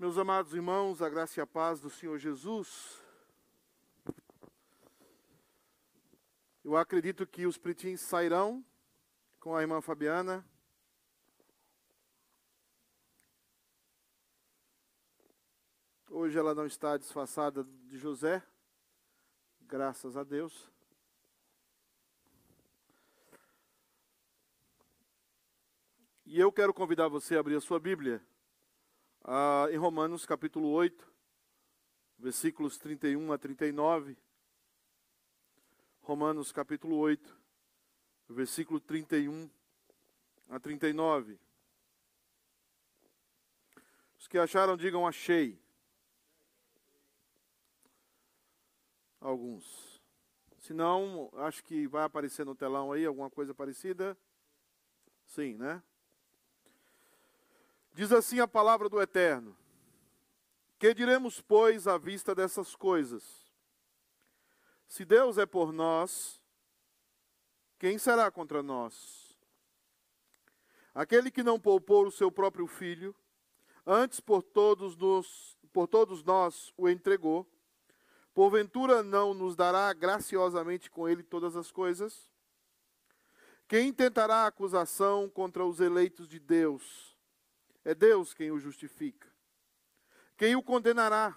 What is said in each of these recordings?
Meus amados irmãos, a graça e a paz do Senhor Jesus. Eu acredito que os pretins sairão com a irmã Fabiana. Hoje ela não está disfarçada de José, graças a Deus. E eu quero convidar você a abrir a sua Bíblia ah, em Romanos capítulo 8, versículos 31 a 39. Romanos capítulo 8, versículo 31 a 39. Os que acharam, digam achei. Alguns. Se não, acho que vai aparecer no telão aí alguma coisa parecida. Sim, né? Diz assim a palavra do Eterno: Que diremos, pois, à vista dessas coisas? Se Deus é por nós, quem será contra nós? Aquele que não poupou o seu próprio filho, antes por todos, nos, por todos nós o entregou, porventura não nos dará graciosamente com ele todas as coisas? Quem tentará acusação contra os eleitos de Deus? É Deus quem o justifica. Quem o condenará?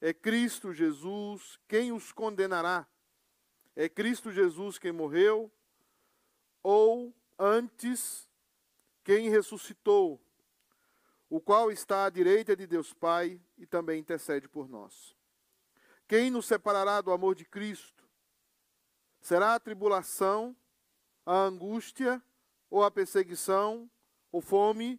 É Cristo Jesus. Quem os condenará? É Cristo Jesus quem morreu, ou antes, quem ressuscitou, o qual está à direita de Deus Pai e também intercede por nós. Quem nos separará do amor de Cristo? Será a tribulação, a angústia, ou a perseguição, ou fome,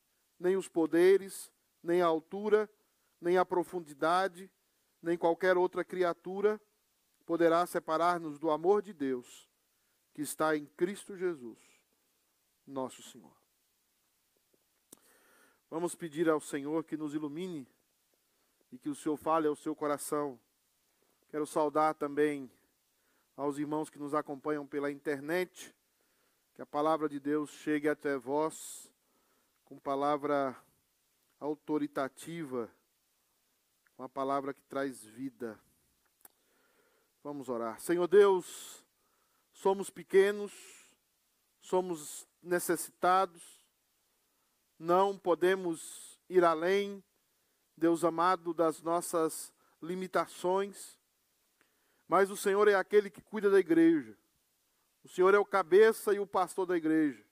nem os poderes, nem a altura, nem a profundidade, nem qualquer outra criatura poderá separar-nos do amor de Deus que está em Cristo Jesus, nosso Senhor. Vamos pedir ao Senhor que nos ilumine e que o Senhor fale ao seu coração. Quero saudar também aos irmãos que nos acompanham pela internet, que a palavra de Deus chegue até vós com palavra autoritativa, uma palavra que traz vida. Vamos orar. Senhor Deus, somos pequenos, somos necessitados, não podemos ir além, Deus amado, das nossas limitações, mas o Senhor é aquele que cuida da igreja. O Senhor é o cabeça e o pastor da igreja.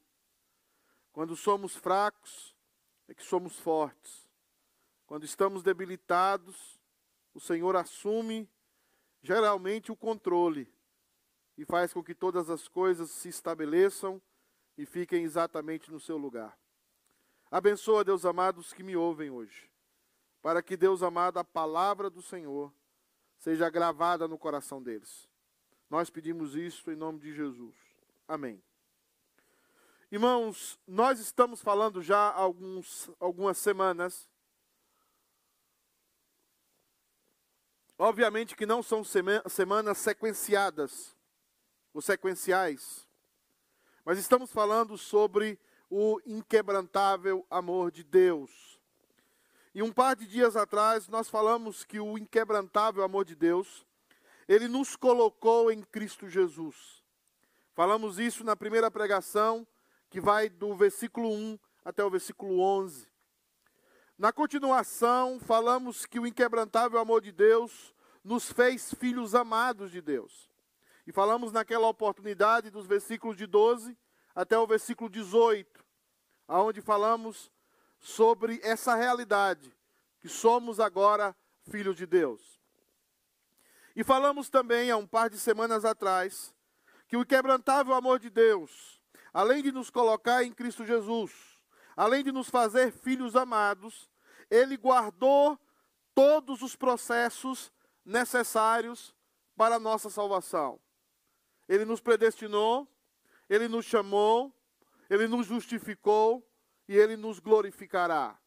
Quando somos fracos, é que somos fortes. Quando estamos debilitados, o Senhor assume geralmente o controle e faz com que todas as coisas se estabeleçam e fiquem exatamente no seu lugar. Abençoa, Deus amado, os que me ouvem hoje, para que, Deus amado, a palavra do Senhor seja gravada no coração deles. Nós pedimos isso em nome de Jesus. Amém. Irmãos, nós estamos falando já há alguns, algumas semanas. Obviamente que não são semanas sequenciadas, ou sequenciais. Mas estamos falando sobre o inquebrantável amor de Deus. E um par de dias atrás nós falamos que o inquebrantável amor de Deus, ele nos colocou em Cristo Jesus. Falamos isso na primeira pregação que vai do versículo 1 até o versículo 11. Na continuação, falamos que o inquebrantável amor de Deus nos fez filhos amados de Deus. E falamos naquela oportunidade dos versículos de 12 até o versículo 18, aonde falamos sobre essa realidade, que somos agora filhos de Deus. E falamos também, há um par de semanas atrás, que o inquebrantável amor de Deus além de nos colocar em Cristo Jesus, além de nos fazer filhos amados, ele guardou todos os processos necessários para a nossa salvação. Ele nos predestinou, ele nos chamou, ele nos justificou e ele nos glorificará.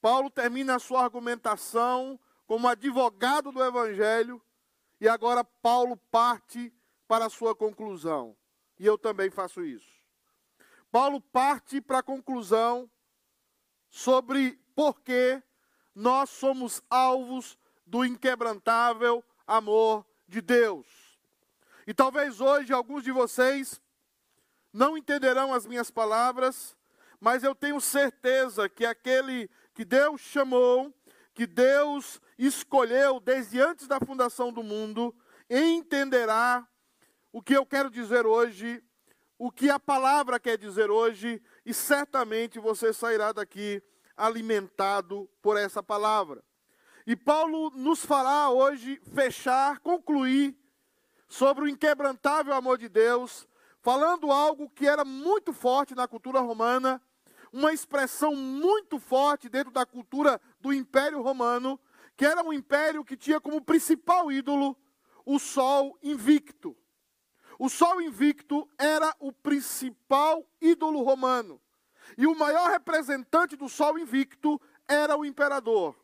Paulo termina a sua argumentação como advogado do evangelho e agora Paulo parte para a sua conclusão. E eu também faço isso. Paulo parte para a conclusão sobre por que nós somos alvos do inquebrantável amor de Deus. E talvez hoje alguns de vocês não entenderão as minhas palavras, mas eu tenho certeza que aquele que Deus chamou, que Deus escolheu desde antes da fundação do mundo, entenderá o que eu quero dizer hoje, o que a palavra quer dizer hoje, e certamente você sairá daqui alimentado por essa palavra. E Paulo nos fará hoje fechar, concluir sobre o inquebrantável amor de Deus, falando algo que era muito forte na cultura romana, uma expressão muito forte dentro da cultura do Império Romano, que era um império que tinha como principal ídolo o sol invicto. O sol invicto era o principal ídolo romano. E o maior representante do sol invicto era o imperador.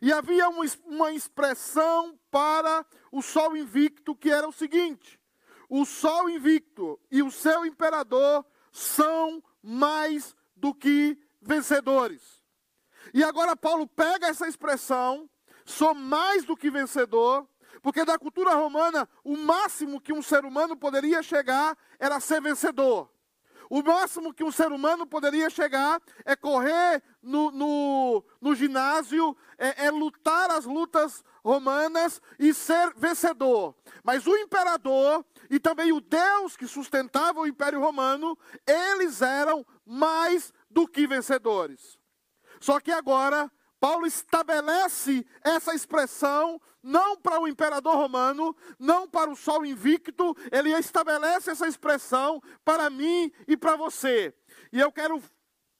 E havia uma, uma expressão para o sol invicto que era o seguinte: o sol invicto e o seu imperador são mais do que vencedores. E agora Paulo pega essa expressão, sou mais do que vencedor, porque da cultura romana, o máximo que um ser humano poderia chegar era ser vencedor. O máximo que um ser humano poderia chegar é correr no, no, no ginásio, é, é lutar as lutas romanas e ser vencedor. Mas o imperador e também o Deus que sustentava o Império Romano, eles eram mais do que vencedores. Só que agora, Paulo estabelece essa expressão não para o imperador romano, não para o sol invicto, ele estabelece essa expressão para mim e para você. E eu quero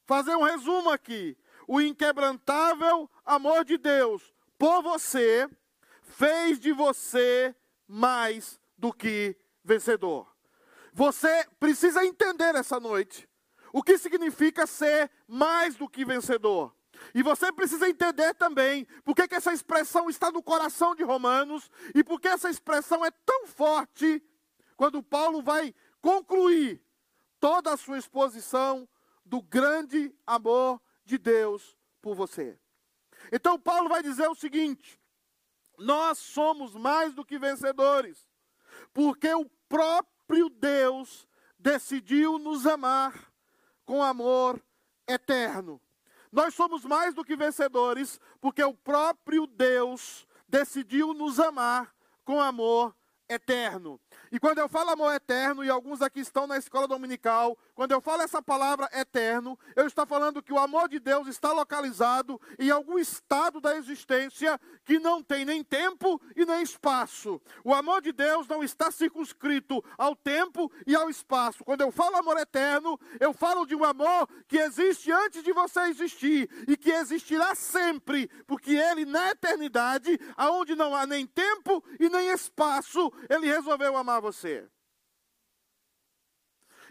fazer um resumo aqui. O inquebrantável amor de Deus por você fez de você mais do que vencedor. Você precisa entender essa noite o que significa ser mais do que vencedor. E você precisa entender também por que, essa expressão está no coração de Romanos e por que essa expressão é tão forte quando Paulo vai concluir toda a sua exposição do grande amor de Deus por você. Então, Paulo vai dizer o seguinte: nós somos mais do que vencedores, porque o próprio Deus decidiu nos amar com amor eterno. Nós somos mais do que vencedores, porque o próprio Deus decidiu nos amar com amor eterno. E quando eu falo amor eterno, e alguns aqui estão na escola dominical, quando eu falo essa palavra eterno, eu estou falando que o amor de Deus está localizado em algum estado da existência que não tem nem tempo e nem espaço. O amor de Deus não está circunscrito ao tempo e ao espaço. Quando eu falo amor eterno, eu falo de um amor que existe antes de você existir e que existirá sempre, porque ele na eternidade, aonde não há nem tempo e nem espaço, ele resolveu amar você.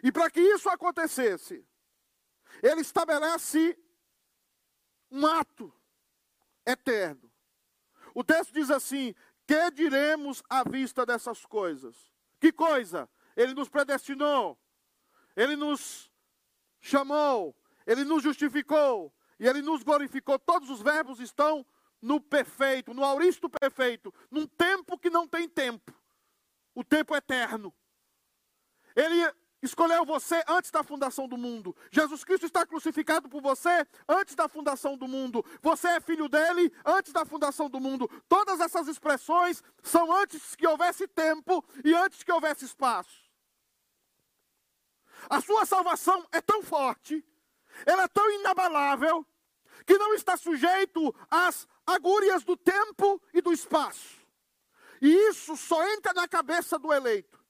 E para que isso acontecesse, ele estabelece um ato eterno. O texto diz assim: Que diremos à vista dessas coisas? Que coisa? Ele nos predestinou, ele nos chamou, ele nos justificou e ele nos glorificou. Todos os verbos estão no perfeito, no auristo perfeito, num tempo que não tem tempo o tempo eterno. Ele escolheu você antes da fundação do mundo. Jesus Cristo está crucificado por você antes da fundação do mundo. Você é filho dele antes da fundação do mundo. Todas essas expressões são antes que houvesse tempo e antes que houvesse espaço. A sua salvação é tão forte, ela é tão inabalável, que não está sujeito às agúrias do tempo e do espaço. E isso só entra na cabeça do eleito.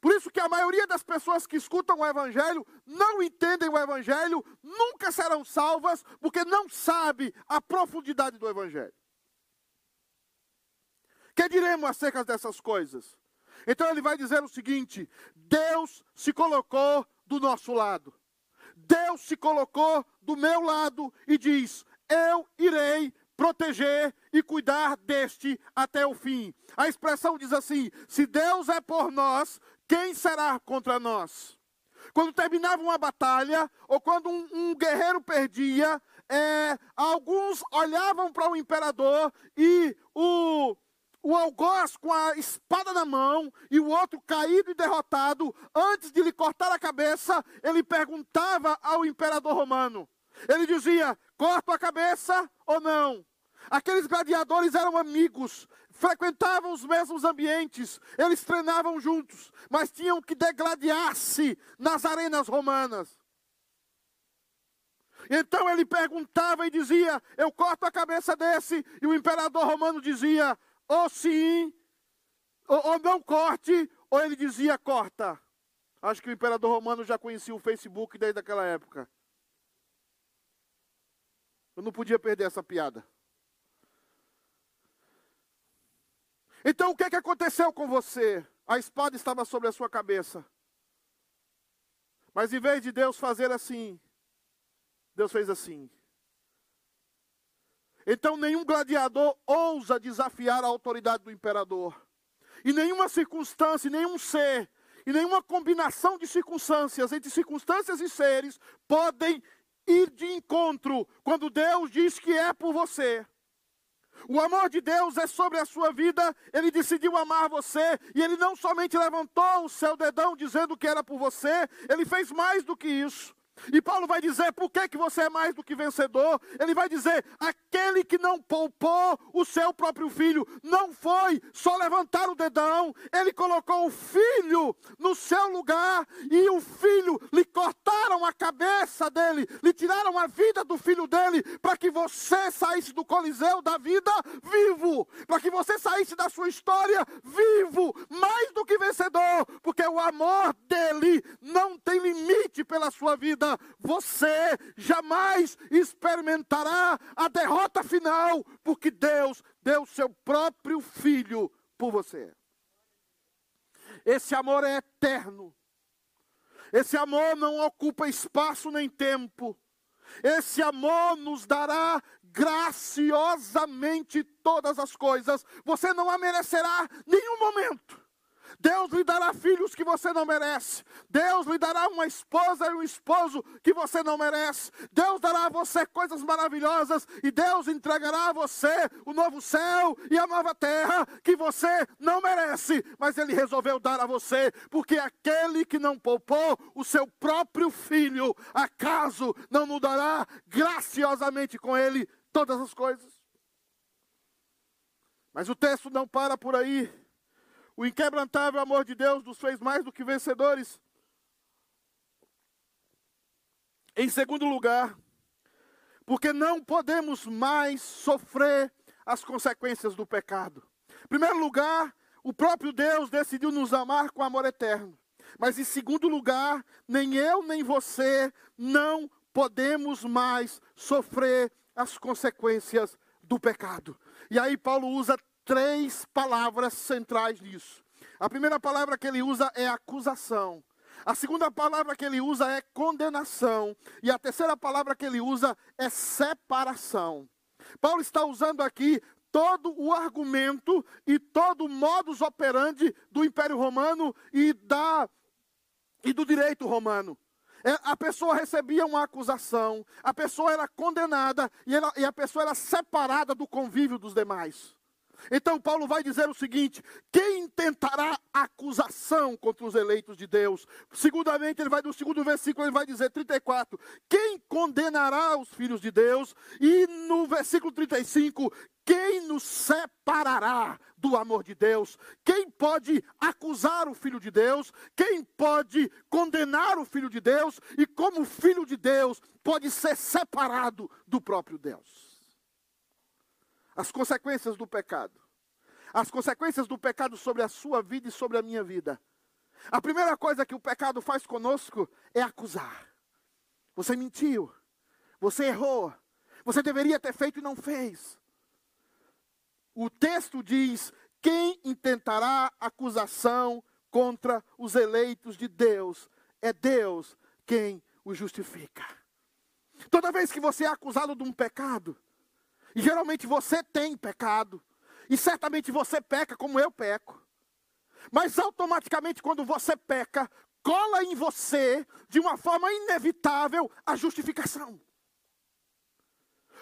Por isso que a maioria das pessoas que escutam o Evangelho não entendem o Evangelho, nunca serão salvas, porque não sabe a profundidade do Evangelho. Que diremos acerca dessas coisas? Então ele vai dizer o seguinte: Deus se colocou do nosso lado. Deus se colocou do meu lado e diz: Eu irei proteger e cuidar deste até o fim. A expressão diz assim: se Deus é por nós, quem será contra nós? Quando terminava uma batalha, ou quando um, um guerreiro perdia, é, alguns olhavam para o imperador e o, o algoz com a espada na mão e o outro caído e derrotado, antes de lhe cortar a cabeça, ele perguntava ao imperador romano. Ele dizia: corto a cabeça ou não? Aqueles gladiadores eram amigos, frequentavam os mesmos ambientes, eles treinavam juntos, mas tinham que degladiar-se nas arenas romanas. Então ele perguntava e dizia: Eu corto a cabeça desse, e o imperador romano dizia: Ou sim, ou, ou não corte, ou ele dizia: Corta. Acho que o imperador romano já conhecia o Facebook desde aquela época. Eu não podia perder essa piada. Então o que, é que aconteceu com você? A espada estava sobre a sua cabeça. Mas em vez de Deus fazer assim, Deus fez assim. Então nenhum gladiador ousa desafiar a autoridade do imperador. E nenhuma circunstância, nenhum ser, e nenhuma combinação de circunstâncias entre circunstâncias e seres podem ir de encontro quando Deus diz que é por você. O amor de Deus é sobre a sua vida, ele decidiu amar você, e ele não somente levantou o seu dedão dizendo que era por você, ele fez mais do que isso. E Paulo vai dizer por que, que você é mais do que vencedor. Ele vai dizer: aquele que não poupou o seu próprio filho, não foi só levantar o dedão, ele colocou o filho no seu lugar, e o filho lhe cortaram a cabeça dele, lhe tiraram a vida do filho dele, para que você saísse do coliseu da vida vivo, para que você saísse da sua história vivo, mais do que vencedor, porque o amor dele não tem limite pela sua vida você jamais experimentará a derrota final, porque Deus deu seu próprio filho por você. Esse amor é eterno. Esse amor não ocupa espaço nem tempo. Esse amor nos dará graciosamente todas as coisas. Você não a merecerá nenhum momento. Deus lhe dará filhos que você não merece. Deus lhe dará uma esposa e um esposo que você não merece. Deus dará a você coisas maravilhosas e Deus entregará a você o novo céu e a nova terra que você não merece, mas ele resolveu dar a você, porque aquele que não poupou o seu próprio filho, acaso não mudará graciosamente com ele todas as coisas? Mas o texto não para por aí. O inquebrantável amor de Deus nos fez mais do que vencedores. Em segundo lugar, porque não podemos mais sofrer as consequências do pecado. Em primeiro lugar, o próprio Deus decidiu nos amar com amor eterno. Mas em segundo lugar, nem eu nem você não podemos mais sofrer as consequências do pecado. E aí Paulo usa três palavras centrais nisso. A primeira palavra que ele usa é acusação. A segunda palavra que ele usa é condenação. E a terceira palavra que ele usa é separação. Paulo está usando aqui todo o argumento e todo o modus operandi do Império Romano e, da, e do direito romano. É, a pessoa recebia uma acusação, a pessoa era condenada e, ela, e a pessoa era separada do convívio dos demais. Então Paulo vai dizer o seguinte: quem tentará acusação contra os eleitos de Deus? Segundamente, ele vai no segundo versículo, ele vai dizer 34, quem condenará os filhos de Deus? E no versículo 35, quem nos separará do amor de Deus? Quem pode acusar o filho de Deus? Quem pode condenar o filho de Deus? E como filho de Deus pode ser separado do próprio Deus? As consequências do pecado. As consequências do pecado sobre a sua vida e sobre a minha vida. A primeira coisa que o pecado faz conosco é acusar. Você mentiu, você errou, você deveria ter feito e não fez. O texto diz: quem intentará acusação contra os eleitos de Deus? É Deus quem o justifica. Toda vez que você é acusado de um pecado, e geralmente você tem pecado, e certamente você peca como eu peco, mas automaticamente quando você peca, cola em você, de uma forma inevitável, a justificação.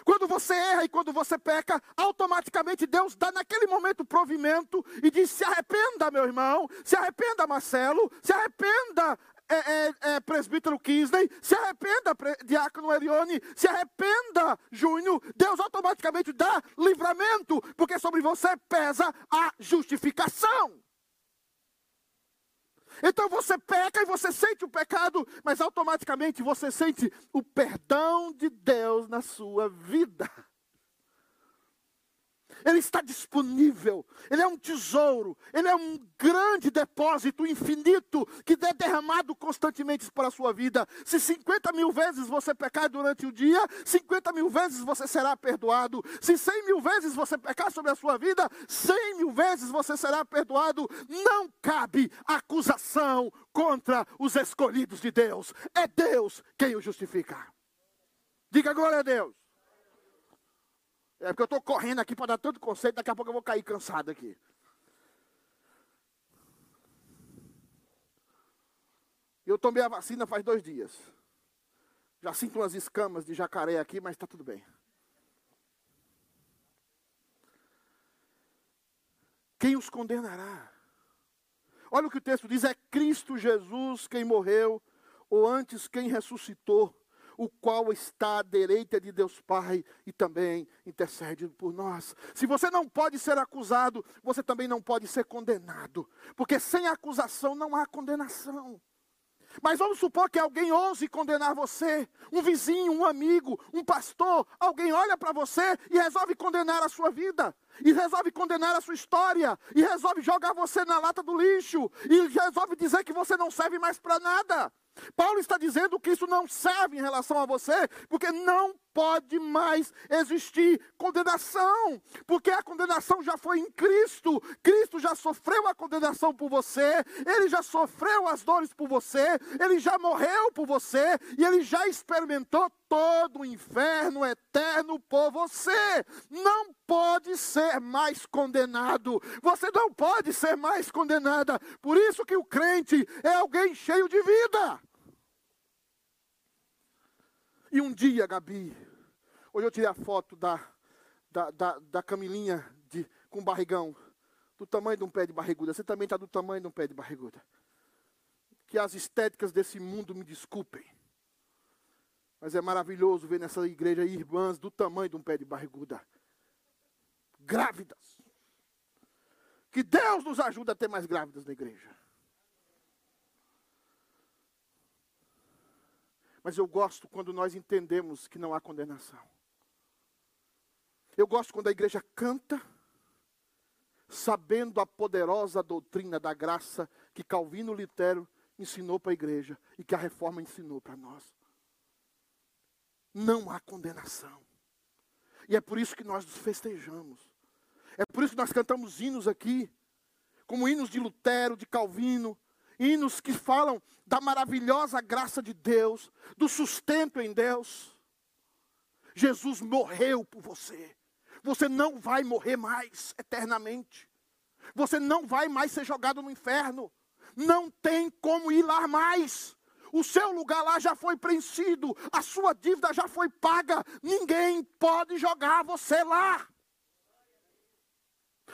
Quando você erra e quando você peca, automaticamente Deus dá naquele momento provimento e diz: se arrependa, meu irmão, se arrependa, Marcelo, se arrependa, é, é, é, presbítero Kisley, se arrependa, diácono Erione, se arrependa, Júnior, Deus automaticamente dá livramento, porque sobre você pesa a justificação. Então você peca e você sente o pecado, mas automaticamente você sente o perdão de Deus na sua vida. Ele está disponível, Ele é um tesouro, Ele é um grande depósito infinito que é derramado constantemente para a sua vida. Se 50 mil vezes você pecar durante o dia, 50 mil vezes você será perdoado. Se 100 mil vezes você pecar sobre a sua vida, 100 mil vezes você será perdoado. Não cabe acusação contra os escolhidos de Deus, é Deus quem o justifica. Diga glória a Deus. É porque eu estou correndo aqui para dar tanto conceito, daqui a pouco eu vou cair cansado aqui. Eu tomei a vacina faz dois dias. Já sinto umas escamas de jacaré aqui, mas está tudo bem. Quem os condenará? Olha o que o texto diz: é Cristo Jesus quem morreu, ou antes quem ressuscitou o qual está à direita de Deus Pai e também intercede por nós. Se você não pode ser acusado, você também não pode ser condenado, porque sem acusação não há condenação. Mas vamos supor que alguém ouse condenar você, um vizinho, um amigo, um pastor, alguém olha para você e resolve condenar a sua vida, e resolve condenar a sua história, e resolve jogar você na lata do lixo, e resolve dizer que você não serve mais para nada. Paulo está dizendo que isso não serve em relação a você, porque não pode mais existir condenação, porque a condenação já foi em Cristo. Cristo já sofreu a condenação por você, ele já sofreu as dores por você, ele já morreu por você e ele já experimentou todo o inferno eterno por você. Não pode ser mais condenado. Você não pode ser mais condenada. Por isso que o crente é alguém cheio de vida. E um dia, Gabi, hoje eu tirei a foto da, da, da, da Camilinha de, com barrigão, do tamanho de um pé de barriguda. Você também está do tamanho de um pé de barriguda. Que as estéticas desse mundo me desculpem. Mas é maravilhoso ver nessa igreja irmãs do tamanho de um pé de barriguda. Grávidas. Que Deus nos ajude a ter mais grávidas na igreja. Mas eu gosto quando nós entendemos que não há condenação. Eu gosto quando a igreja canta, sabendo a poderosa doutrina da graça que Calvino Litero ensinou para a igreja e que a reforma ensinou para nós. Não há condenação. E é por isso que nós nos festejamos. É por isso que nós cantamos hinos aqui, como hinos de Lutero, de Calvino, hinos que falam da maravilhosa graça de Deus, do sustento em Deus. Jesus morreu por você. Você não vai morrer mais eternamente. Você não vai mais ser jogado no inferno. Não tem como ir lá mais. O seu lugar lá já foi preenchido, a sua dívida já foi paga. Ninguém pode jogar você lá.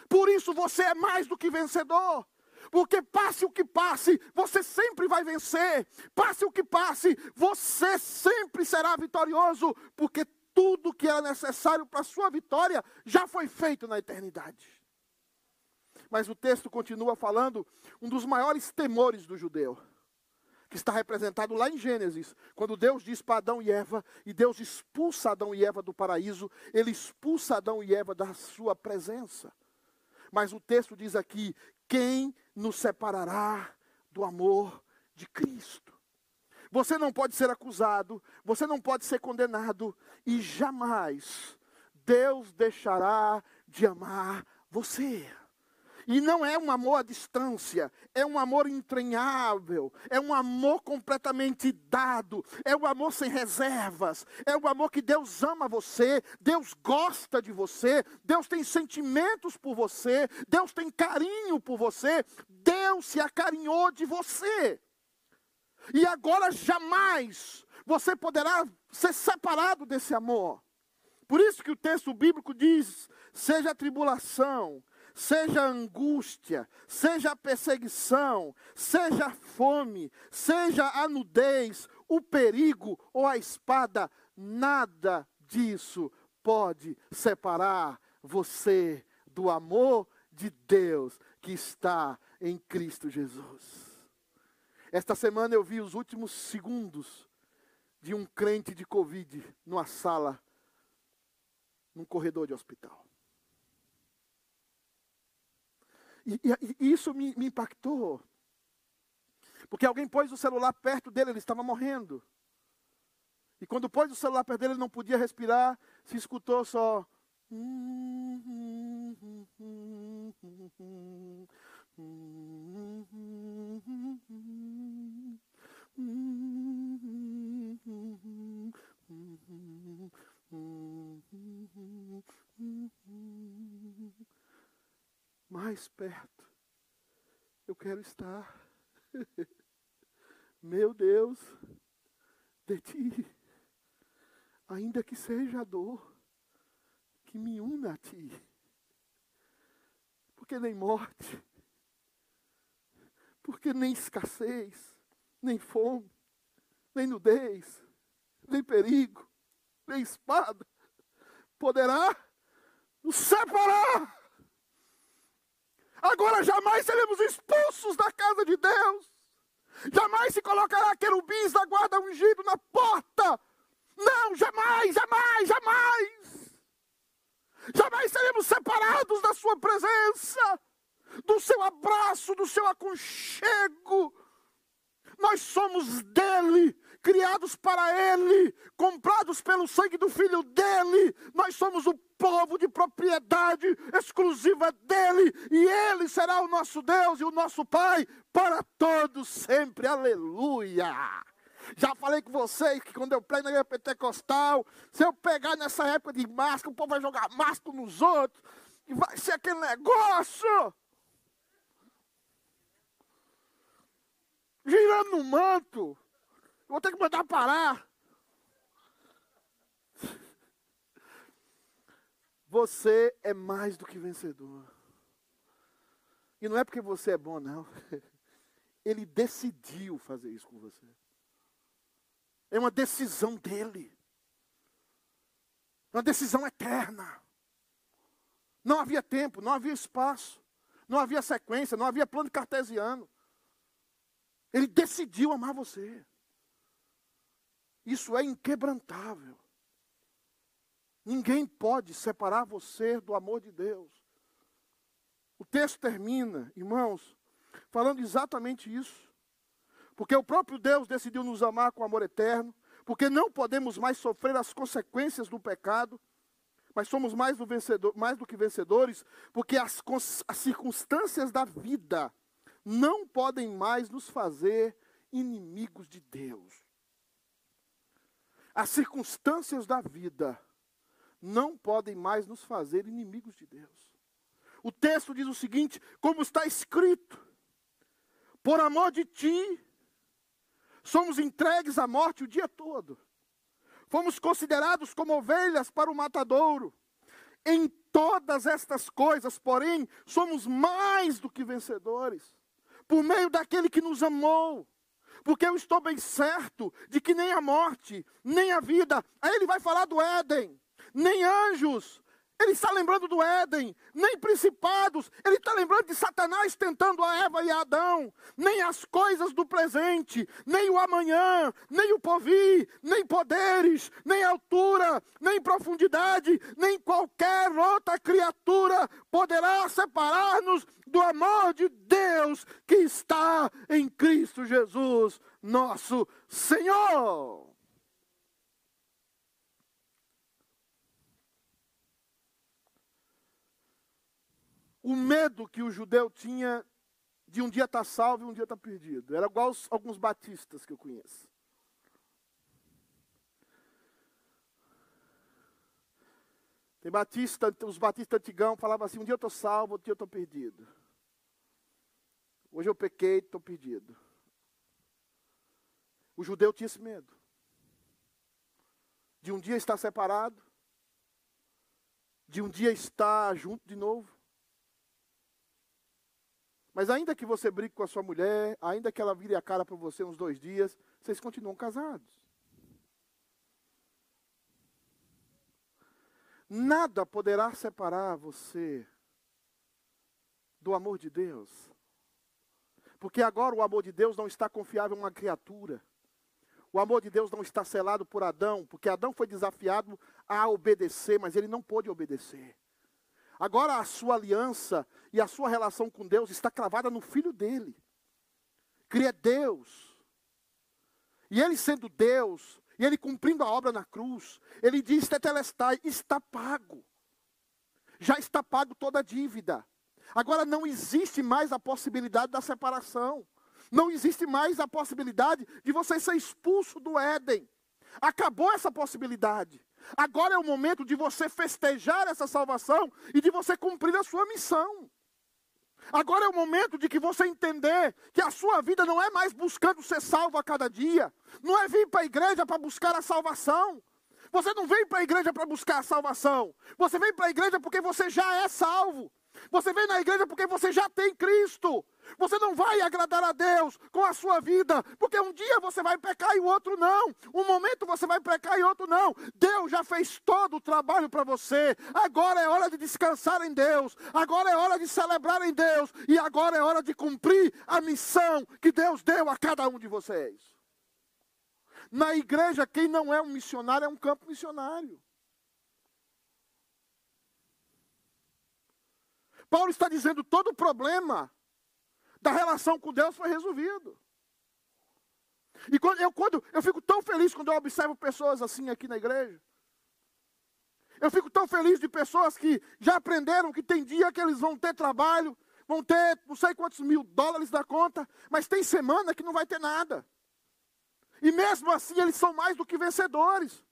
Por isso você é mais do que vencedor. Porque passe o que passe, você sempre vai vencer. Passe o que passe, você sempre será vitorioso, porque tudo que era necessário para a sua vitória já foi feito na eternidade. Mas o texto continua falando um dos maiores temores do judeu, que está representado lá em Gênesis, quando Deus diz para Adão e Eva, e Deus expulsa Adão e Eva do paraíso, ele expulsa Adão e Eva da sua presença. Mas o texto diz aqui: quem nos separará do amor de Cristo. Você não pode ser acusado, você não pode ser condenado, e jamais Deus deixará de amar você. E não é um amor à distância, é um amor entranhável, é um amor completamente dado, é um amor sem reservas, é um amor que Deus ama você, Deus gosta de você, Deus tem sentimentos por você, Deus tem carinho por você, Deus se acarinhou de você. E agora jamais você poderá ser separado desse amor. Por isso que o texto bíblico diz: seja a tribulação, seja angústia, seja perseguição, seja fome, seja a nudez, o perigo ou a espada, nada disso pode separar você do amor de Deus que está em Cristo Jesus. Esta semana eu vi os últimos segundos de um crente de Covid numa sala, num corredor de hospital. E, e, e isso me, me impactou. Porque alguém pôs o celular perto dele, ele estava morrendo. E quando pôs o celular perto dele, ele não podia respirar, se escutou só. Mais perto. Eu quero estar, meu Deus, de ti, ainda que seja a dor que me una a ti, porque nem morte, porque nem escassez, nem fome, nem nudez, nem perigo, nem espada poderá nos separar Agora jamais seremos expulsos da casa de Deus. Jamais se colocará querubins da guarda ungido na porta. Não, jamais, jamais, jamais. Jamais seremos separados da sua presença, do seu abraço, do seu aconchego. Nós somos dele, criados para ele, comprados pelo sangue do filho dele. Nós somos o povo de propriedade exclusiva dele, e ele será o nosso Deus e o nosso Pai para todos sempre. Aleluia! Já falei com vocês que quando eu prego na igreja pentecostal, se eu pegar nessa época de máscara, o povo vai jogar máscara nos outros, e vai ser aquele negócio. Girando no manto. Vou ter que mandar parar. Você é mais do que vencedor. E não é porque você é bom, não. Ele decidiu fazer isso com você. É uma decisão dele. É uma decisão eterna. Não havia tempo, não havia espaço, não havia sequência, não havia plano cartesiano. Ele decidiu amar você. Isso é inquebrantável. Ninguém pode separar você do amor de Deus. O texto termina, irmãos, falando exatamente isso. Porque o próprio Deus decidiu nos amar com amor eterno, porque não podemos mais sofrer as consequências do pecado, mas somos mais do, vencedor, mais do que vencedores, porque as, as circunstâncias da vida não podem mais nos fazer inimigos de Deus. As circunstâncias da vida não podem mais nos fazer inimigos de Deus. O texto diz o seguinte: como está escrito, por amor de ti, somos entregues à morte o dia todo. Fomos considerados como ovelhas para o matadouro. Em todas estas coisas, porém, somos mais do que vencedores, por meio daquele que nos amou. Porque eu estou bem certo de que nem a morte, nem a vida. Aí ele vai falar do Éden nem anjos ele está lembrando do Éden, nem principados, ele está lembrando de Satanás tentando a Eva e a Adão, nem as coisas do presente, nem o amanhã, nem o porvir, nem poderes, nem altura, nem profundidade, nem qualquer outra criatura poderá separar-nos do amor de Deus que está em Cristo Jesus, nosso Senhor. O medo que o judeu tinha de um dia estar tá salvo e um dia estar tá perdido. Era igual aos, alguns batistas que eu conheço. Tem batista, os batistas antigão falavam assim, um dia eu estou salvo, outro dia eu estou perdido. Hoje eu pequei, estou perdido. O judeu tinha esse medo. De um dia estar separado, de um dia estar junto de novo. Mas ainda que você brigue com a sua mulher, ainda que ela vire a cara para você uns dois dias, vocês continuam casados. Nada poderá separar você do amor de Deus. Porque agora o amor de Deus não está confiável em uma criatura. O amor de Deus não está selado por Adão, porque Adão foi desafiado a obedecer, mas ele não pôde obedecer. Agora a sua aliança e a sua relação com Deus está cravada no filho dele. É Deus. E ele sendo Deus, e ele cumprindo a obra na cruz, ele diz: Tetelestai, está pago. Já está pago toda a dívida. Agora não existe mais a possibilidade da separação. Não existe mais a possibilidade de você ser expulso do Éden. Acabou essa possibilidade. Agora é o momento de você festejar essa salvação e de você cumprir a sua missão. Agora é o momento de que você entender que a sua vida não é mais buscando ser salvo a cada dia, não é vir para a igreja para buscar a salvação. Você não vem para a igreja para buscar a salvação. Você vem para a igreja porque você já é salvo. Você vem na igreja porque você já tem Cristo. Você não vai agradar a Deus com a sua vida, porque um dia você vai pecar e o outro não. Um momento você vai pecar e outro não. Deus já fez todo o trabalho para você. Agora é hora de descansar em Deus. Agora é hora de celebrar em Deus. E agora é hora de cumprir a missão que Deus deu a cada um de vocês. Na igreja, quem não é um missionário é um campo missionário. Paulo está dizendo todo o problema da relação com Deus foi resolvido. E quando eu, quando, eu fico tão feliz quando eu observo pessoas assim aqui na igreja. Eu fico tão feliz de pessoas que já aprenderam que tem dia que eles vão ter trabalho, vão ter não sei quantos mil dólares da conta, mas tem semana que não vai ter nada. E mesmo assim eles são mais do que vencedores.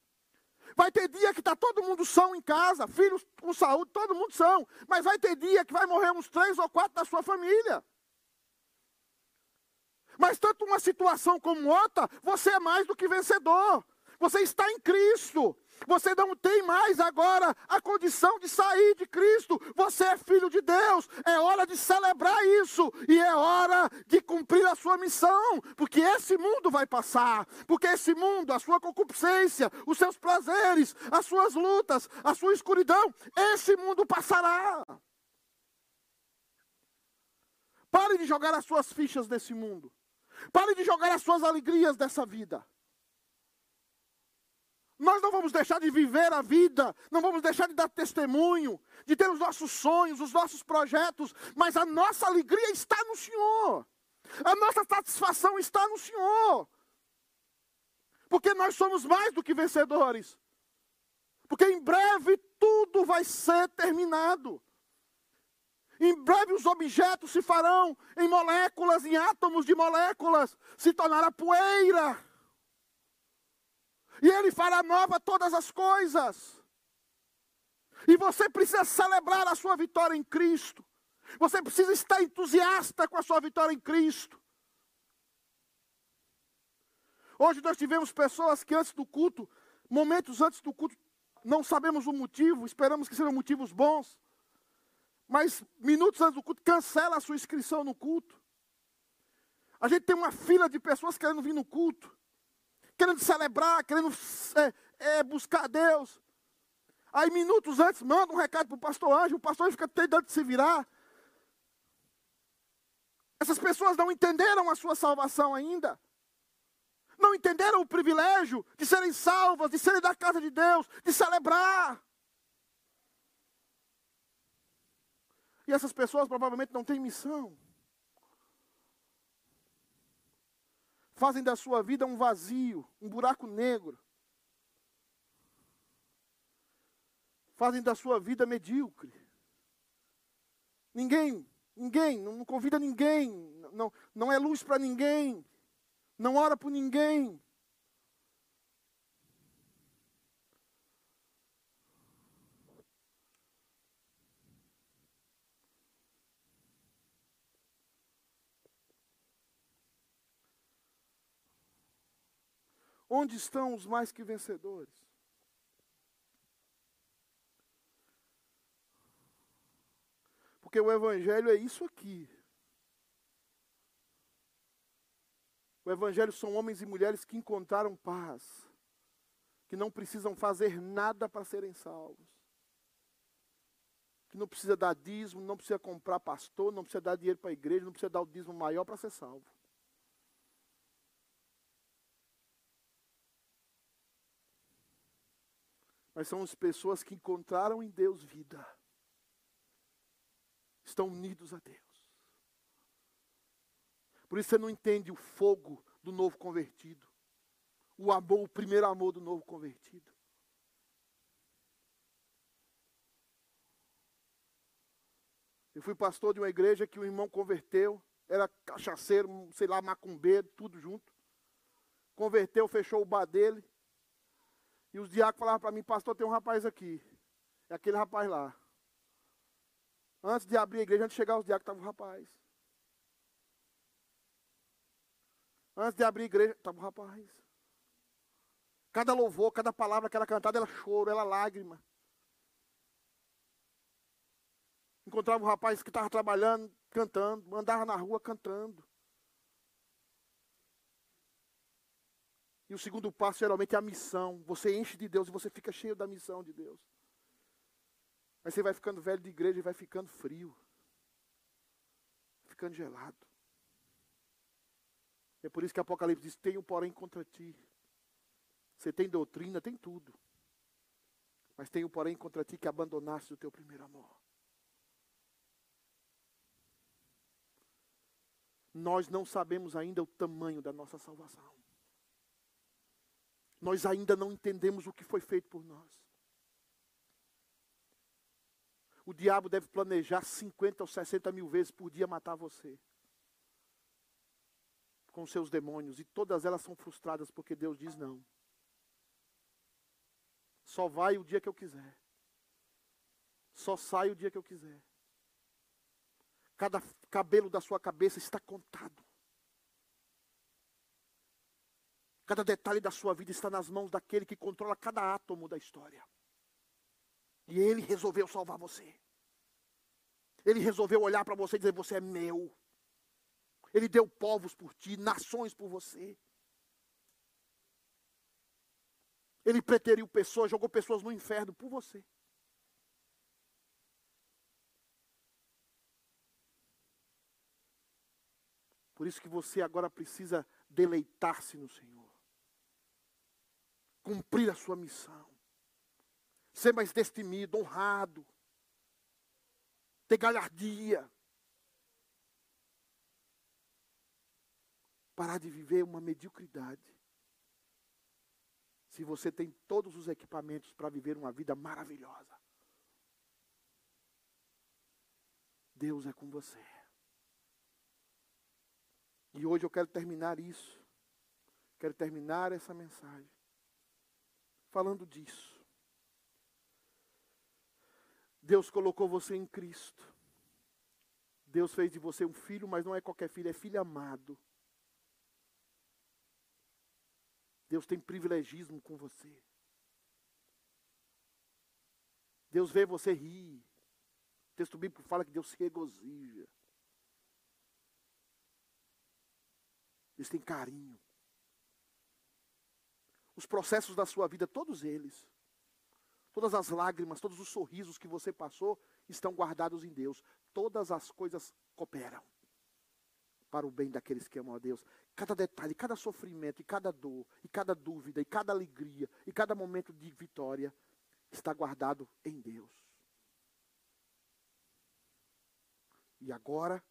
Vai ter dia que está todo mundo são em casa, filhos com saúde, todo mundo são. Mas vai ter dia que vai morrer uns três ou quatro da sua família. Mas tanto uma situação como outra, você é mais do que vencedor. Você está em Cristo. Você não tem mais agora a condição de sair de Cristo. Você é filho de Deus. É hora de celebrar isso. E é hora de cumprir a sua missão. Porque esse mundo vai passar. Porque esse mundo, a sua concupiscência, os seus prazeres, as suas lutas, a sua escuridão, esse mundo passará. Pare de jogar as suas fichas nesse mundo. Pare de jogar as suas alegrias dessa vida. Nós não vamos deixar de viver a vida, não vamos deixar de dar testemunho, de ter os nossos sonhos, os nossos projetos, mas a nossa alegria está no Senhor. A nossa satisfação está no Senhor. Porque nós somos mais do que vencedores. Porque em breve tudo vai ser terminado. Em breve os objetos se farão em moléculas, em átomos de moléculas, se tornará poeira e Ele fará nova todas as coisas. E você precisa celebrar a sua vitória em Cristo. Você precisa estar entusiasta com a sua vitória em Cristo. Hoje nós tivemos pessoas que antes do culto, momentos antes do culto, não sabemos o motivo, esperamos que sejam motivos bons. Mas minutos antes do culto, cancela a sua inscrição no culto. A gente tem uma fila de pessoas querendo vir no culto querendo celebrar, querendo é, é, buscar Deus. Aí, minutos antes, manda um recado para o pastor Anjo, o pastor Anjo fica tentando se virar. Essas pessoas não entenderam a sua salvação ainda. Não entenderam o privilégio de serem salvas, de serem da casa de Deus, de celebrar. E essas pessoas provavelmente não têm missão. Fazem da sua vida um vazio, um buraco negro. Fazem da sua vida medíocre. Ninguém Ninguém, não convida ninguém, não, não é luz para ninguém, não ora por ninguém. Onde estão os mais que vencedores? Porque o Evangelho é isso aqui. O Evangelho são homens e mulheres que encontraram paz, que não precisam fazer nada para serem salvos, que não precisa dar dízimo, não precisa comprar pastor, não precisa dar dinheiro para a igreja, não precisa dar o dízimo maior para ser salvo. Mas são as pessoas que encontraram em Deus vida estão unidos a Deus. Por isso você não entende o fogo do novo convertido, o amor, o primeiro amor do novo convertido. Eu fui pastor de uma igreja que o irmão converteu, era cachaceiro, sei lá, macumbeiro, tudo junto. Converteu, fechou o bar dele. E os diáconos falavam para mim, pastor, tem um rapaz aqui. É aquele rapaz lá. Antes de abrir a igreja, antes de chegar os diáconos, estava o rapaz. Antes de abrir a igreja, estava o rapaz. Cada louvor, cada palavra que era cantada, era choro, era lágrima. Encontrava o rapaz que estava trabalhando, cantando, andava na rua cantando. E o segundo passo geralmente é a missão. Você enche de Deus e você fica cheio da missão de Deus. Mas você vai ficando velho de igreja e vai ficando frio. Ficando gelado. É por isso que Apocalipse diz: Tenho, porém, contra ti. Você tem doutrina, tem tudo. Mas tenho, porém, contra ti que abandonaste o teu primeiro amor. Nós não sabemos ainda o tamanho da nossa salvação. Nós ainda não entendemos o que foi feito por nós o diabo deve planejar 50 ou 60 mil vezes por dia matar você. Com seus demônios. E todas elas são frustradas porque Deus diz não. Só vai o dia que eu quiser. Só sai o dia que eu quiser. Cada cabelo da sua cabeça está contado. Cada detalhe da sua vida está nas mãos daquele que controla cada átomo da história. E ele resolveu salvar você. Ele resolveu olhar para você e dizer: Você é meu. Ele deu povos por ti, nações por você. Ele preteriu pessoas, jogou pessoas no inferno por você. Por isso que você agora precisa deleitar-se no Senhor. Cumprir a sua missão ser mais destemido, honrado, ter galhardia. Parar de viver uma mediocridade. Se você tem todos os equipamentos para viver uma vida maravilhosa, Deus é com você. E hoje eu quero terminar isso. Quero terminar essa mensagem falando disso. Deus colocou você em Cristo. Deus fez de você um filho, mas não é qualquer filho, é filho amado. Deus tem privilegismo com você. Deus vê você rir. O texto bíblico fala que Deus se regozija. Deus tem carinho. Os processos da sua vida, todos eles, Todas as lágrimas, todos os sorrisos que você passou estão guardados em Deus. Todas as coisas cooperam para o bem daqueles que amam a Deus. Cada detalhe, cada sofrimento, e cada dor, e cada dúvida, e cada alegria, e cada momento de vitória está guardado em Deus. E agora,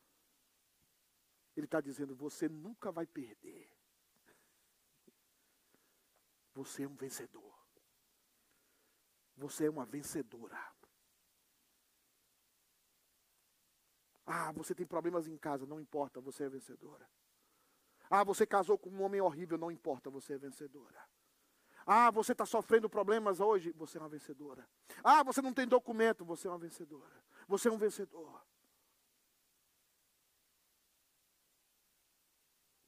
Ele está dizendo: você nunca vai perder. Você é um vencedor. Você é uma vencedora. Ah, você tem problemas em casa, não importa, você é vencedora. Ah, você casou com um homem horrível, não importa, você é vencedora. Ah, você está sofrendo problemas hoje, você é uma vencedora. Ah, você não tem documento, você é uma vencedora. Você é um vencedor.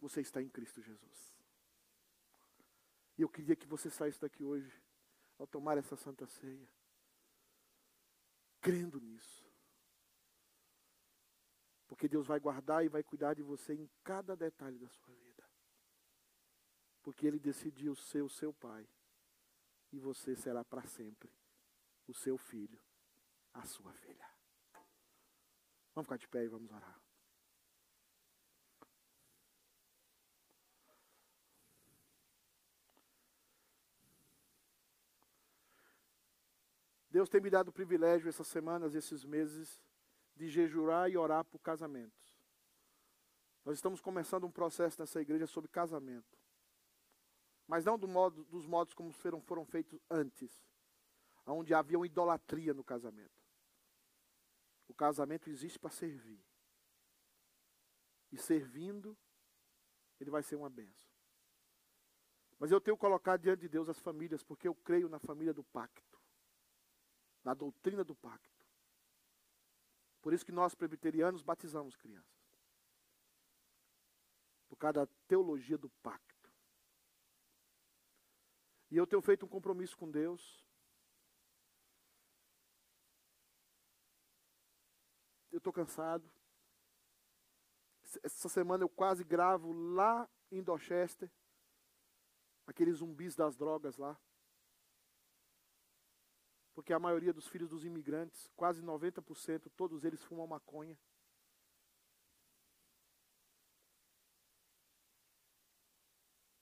Você está em Cristo Jesus. E eu queria que você saísse daqui hoje, ao tomar essa santa ceia, crendo nisso. Porque Deus vai guardar e vai cuidar de você em cada detalhe da sua vida. Porque Ele decidiu ser o seu pai. E você será para sempre o seu filho, a sua filha. Vamos ficar de pé e vamos orar. Deus tem me dado o privilégio essas semanas, esses meses, de jejuar e orar por casamentos. Nós estamos começando um processo nessa igreja sobre casamento. Mas não do modo, dos modos como foram, foram feitos antes, onde havia uma idolatria no casamento. O casamento existe para servir. E servindo, ele vai ser uma benção. Mas eu tenho colocado diante de Deus as famílias, porque eu creio na família do pacto, na doutrina do pacto. Por isso que nós, presbiterianos, batizamos crianças. Por causa da teologia do pacto. E eu tenho feito um compromisso com Deus. Eu estou cansado. Essa semana eu quase gravo lá em Dorchester. Aqueles zumbis das drogas lá. Porque a maioria dos filhos dos imigrantes, quase 90%, todos eles fumam maconha.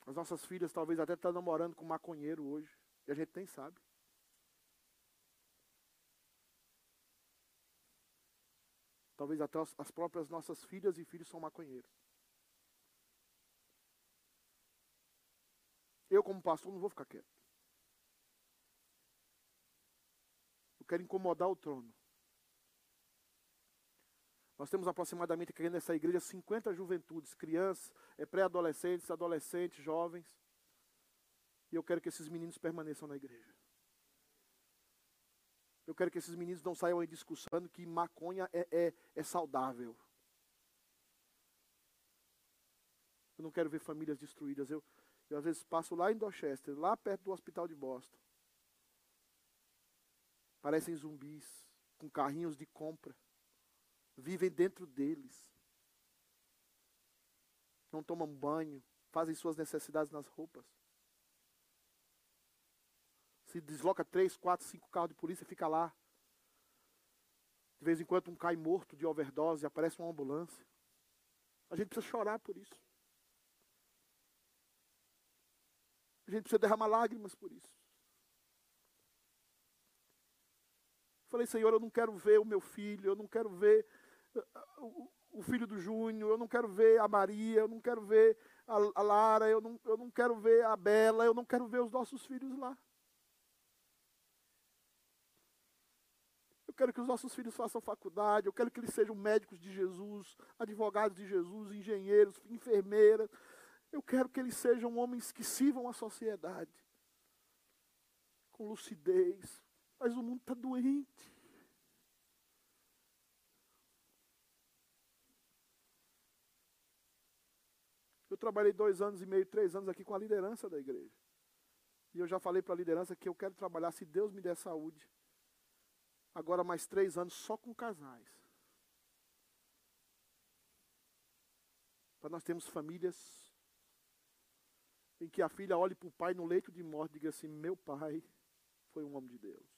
As nossas filhas talvez até estão namorando com um maconheiro hoje. E a gente nem sabe. Talvez até as próprias nossas filhas e filhos são maconheiros. Eu, como pastor, não vou ficar quieto. Quero incomodar o trono. Nós temos aproximadamente aqui nessa igreja 50 juventudes, crianças, é, pré-adolescentes, adolescentes, jovens. E eu quero que esses meninos permaneçam na igreja. Eu quero que esses meninos não saiam aí discussando que maconha é, é, é saudável. Eu não quero ver famílias destruídas. Eu, eu às vezes passo lá em Dorchester, lá perto do hospital de Boston. Parecem zumbis, com carrinhos de compra. Vivem dentro deles. Não tomam banho, fazem suas necessidades nas roupas. Se desloca três, quatro, cinco carros de polícia, fica lá. De vez em quando um cai morto de overdose, aparece uma ambulância. A gente precisa chorar por isso. A gente precisa derramar lágrimas por isso. Falei, Senhor, eu não quero ver o meu filho, eu não quero ver uh, o filho do Júnior, eu não quero ver a Maria, eu não quero ver a, a Lara, eu não, eu não quero ver a Bela, eu não quero ver os nossos filhos lá. Eu quero que os nossos filhos façam faculdade, eu quero que eles sejam médicos de Jesus, advogados de Jesus, engenheiros, enfermeiras. Eu quero que eles sejam homens que sirvam a sociedade com lucidez, mas o mundo está doente. Eu trabalhei dois anos e meio, três anos aqui com a liderança da igreja. E eu já falei para a liderança que eu quero trabalhar, se Deus me der saúde, agora mais três anos só com casais. Para nós termos famílias em que a filha olhe para o pai no leito de morte e diga assim: Meu pai foi um homem de Deus.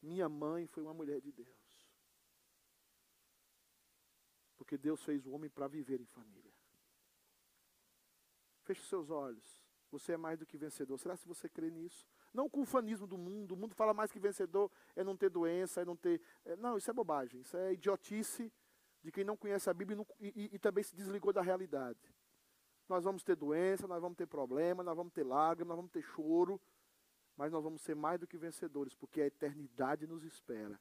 Minha mãe foi uma mulher de Deus. Porque Deus fez o homem para viver em família. Feche seus olhos. Você é mais do que vencedor. Será que você crê nisso? Não com o fanismo do mundo. O mundo fala mais que vencedor é não ter doença, é não ter. É, não, isso é bobagem. Isso é idiotice de quem não conhece a Bíblia e, não, e, e, também se desligou da realidade. Nós vamos ter doença, nós vamos ter problema, nós vamos ter lágrimas, nós vamos ter choro, mas nós vamos ser mais do que vencedores, porque a eternidade nos espera.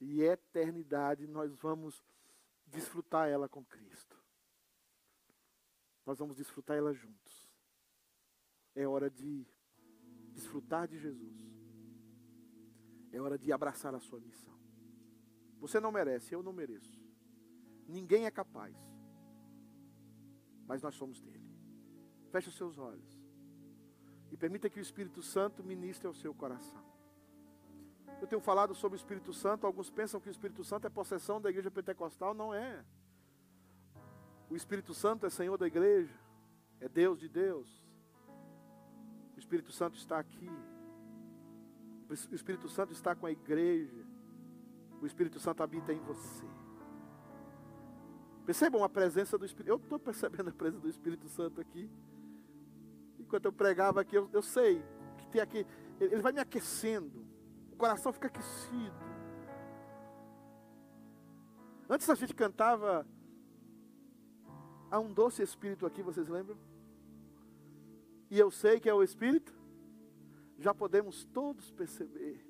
E a eternidade nós vamos desfrutar ela com Cristo. Nós vamos desfrutar ela juntos. É hora de desfrutar de Jesus. É hora de abraçar a sua missão. Você não merece, eu não mereço. Ninguém é capaz. Mas nós somos dele. Feche os seus olhos. E permita que o Espírito Santo ministre ao seu coração. Eu tenho falado sobre o Espírito Santo. Alguns pensam que o Espírito Santo é possessão da igreja pentecostal. Não é. O Espírito Santo é Senhor da igreja. É Deus de Deus. O Espírito Santo está aqui. O Espírito Santo está com a igreja. O Espírito Santo habita em você. Percebam a presença do Espírito. Eu estou percebendo a presença do Espírito Santo aqui. Enquanto eu pregava aqui, eu, eu sei que tem aqui. Ele vai me aquecendo. O coração fica aquecido. Antes a gente cantava. Há um doce Espírito aqui, vocês lembram? E eu sei que é o Espírito. Já podemos todos perceber.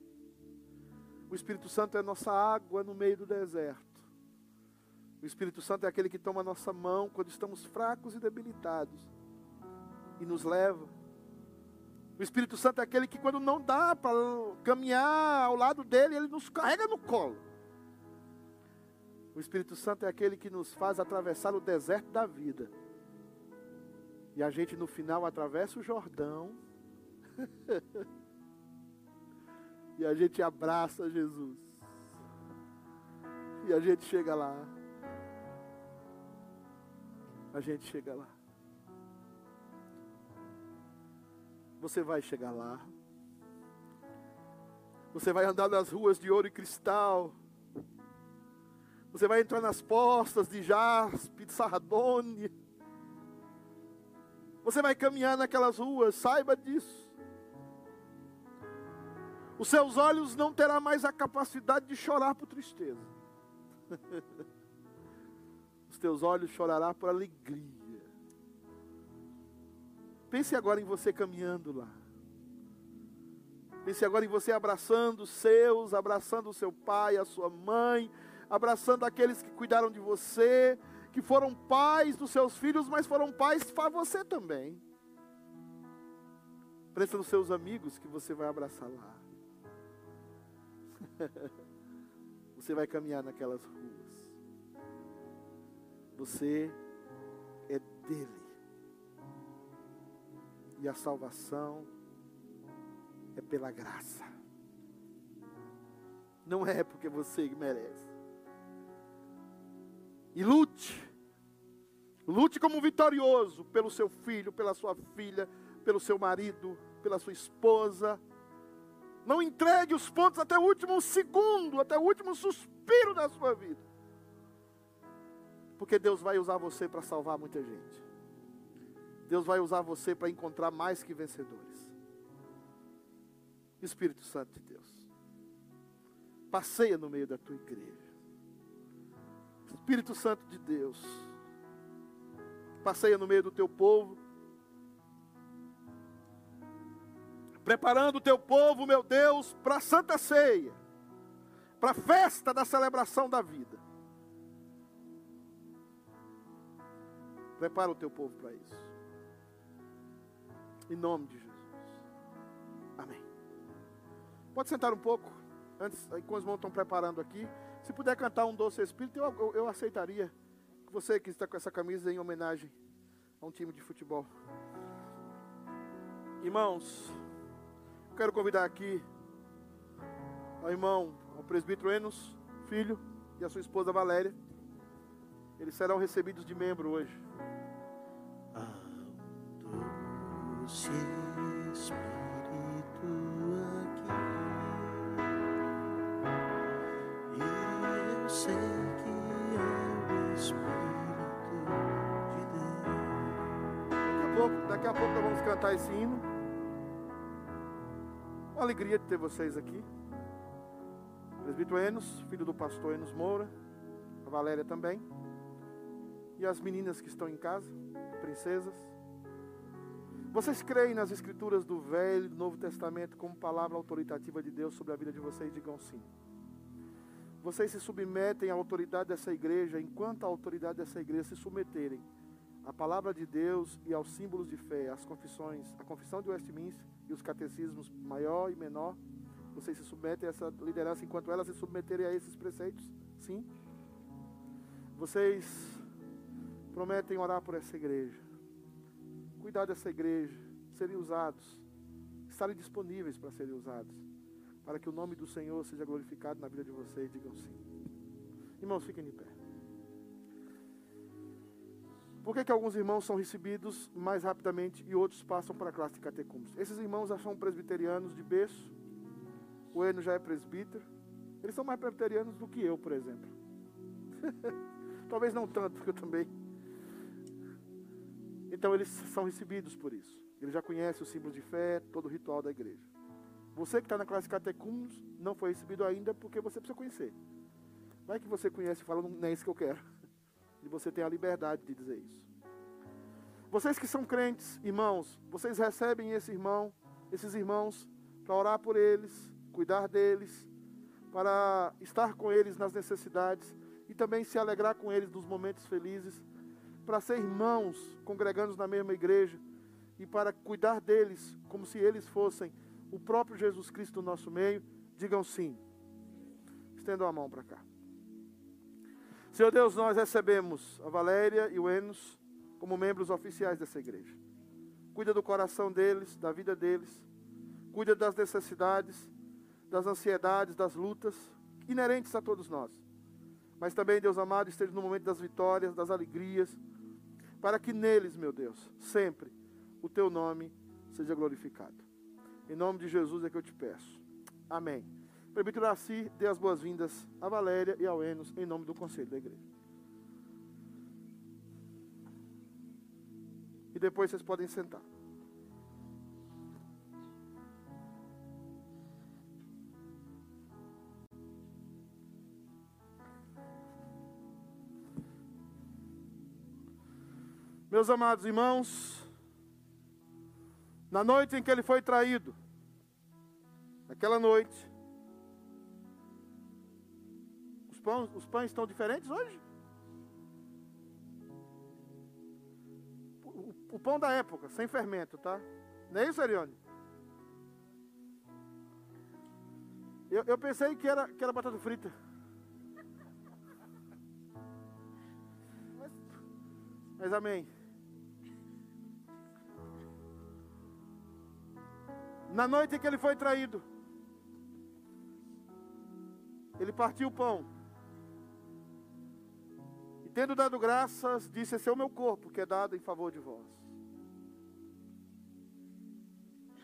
O Espírito Santo é nossa água no meio do deserto. O Espírito Santo é aquele que toma a nossa mão quando estamos fracos e debilitados e nos leva. O Espírito Santo é aquele que, quando não dá para caminhar ao lado dele, ele nos carrega no colo. O Espírito Santo é aquele que nos faz atravessar o deserto da vida. E a gente no final atravessa o Jordão. e a gente abraça Jesus. E a gente chega lá a gente chega lá. Você vai chegar lá. Você vai andar nas ruas de ouro e cristal. Você vai entrar nas postas de jaspe, de sardônia. Você vai caminhar naquelas ruas, saiba disso. Os seus olhos não terão mais a capacidade de chorar por tristeza. teus olhos chorará por alegria. Pense agora em você caminhando lá. Pense agora em você abraçando os seus, abraçando o seu pai, a sua mãe, abraçando aqueles que cuidaram de você, que foram pais dos seus filhos, mas foram pais para você também. Pensa nos seus amigos que você vai abraçar lá. você vai caminhar naquelas ruas. Você é dele. E a salvação é pela graça. Não é porque você merece. E lute. Lute como vitorioso pelo seu filho, pela sua filha, pelo seu marido, pela sua esposa. Não entregue os pontos até o último segundo, até o último suspiro da sua vida. Porque Deus vai usar você para salvar muita gente. Deus vai usar você para encontrar mais que vencedores. Espírito Santo de Deus, passeia no meio da tua igreja. Espírito Santo de Deus, passeia no meio do teu povo. Preparando o teu povo, meu Deus, para a santa ceia, para a festa da celebração da vida. Prepara o teu povo para isso. Em nome de Jesus. Amém. Pode sentar um pouco, antes, enquanto os irmãos estão preparando aqui. Se puder cantar um doce espírito, eu, eu, eu aceitaria. Você que está com essa camisa em homenagem a um time de futebol. Irmãos, quero convidar aqui ao irmão, ao presbítero Enos, filho, e a sua esposa Valéria. Eles serão recebidos de membro hoje. Espírito aqui e eu sei que é o Espírito de Deus. Daqui a pouco, daqui a pouco nós vamos cantar esse hino. Uma alegria de ter vocês aqui. Presbítero Enos, filho do pastor Enos Moura, a Valéria também, e as meninas que estão em casa, princesas. Vocês creem nas escrituras do Velho e do Novo Testamento como palavra autoritativa de Deus sobre a vida de vocês? Digam sim. Vocês se submetem à autoridade dessa igreja, enquanto a autoridade dessa igreja se submeterem à palavra de Deus e aos símbolos de fé, às confissões, a confissão de Westminster e os catecismos maior e menor. Vocês se submetem a essa liderança enquanto elas se submeterem a esses preceitos? Sim. Vocês prometem orar por essa igreja, cuidar dessa igreja, serem usados, estarem disponíveis para serem usados, para que o nome do Senhor seja glorificado na vida de vocês. Digam sim. Irmãos, fiquem de pé. Por que, que alguns irmãos são recebidos mais rapidamente e outros passam para a classe de catecúmenos? Esses irmãos já são presbiterianos de berço, o Eno já é presbítero, eles são mais presbiterianos do que eu, por exemplo. Talvez não tanto, porque eu também então eles são recebidos por isso. Ele já conhece o símbolo de fé, todo o ritual da igreja. Você que está na classe catecúmenos não foi recebido ainda porque você precisa conhecer. Vai que você conhece e fala, não é isso que eu quero. E você tem a liberdade de dizer isso. Vocês que são crentes, irmãos, vocês recebem esse irmão, esses irmãos, para orar por eles, cuidar deles, para estar com eles nas necessidades e também se alegrar com eles nos momentos felizes para ser irmãos, congregando na mesma igreja, e para cuidar deles como se eles fossem o próprio Jesus Cristo no nosso meio, digam sim. Estendam a mão para cá. Senhor Deus, nós recebemos a Valéria e o Enos como membros oficiais dessa igreja. Cuida do coração deles, da vida deles. Cuida das necessidades, das ansiedades, das lutas inerentes a todos nós. Mas também, Deus amado, esteja no momento das vitórias, das alegrias, para que neles, meu Deus, sempre o teu nome seja glorificado. Em nome de Jesus é que eu te peço. Amém. Permito Iraci dê as boas-vindas a Valéria e ao Enos em nome do conselho da igreja. E depois vocês podem sentar. Meus amados irmãos, na noite em que ele foi traído, naquela noite, os pães, os pães estão diferentes hoje? O, o pão da época, sem fermento, tá? Não é isso, Ariane? Eu, eu pensei que era, que era batata frita. Mas, mas amém. Na noite em que ele foi traído, ele partiu o pão. E tendo dado graças, disse: Esse é o meu corpo que é dado em favor de vós.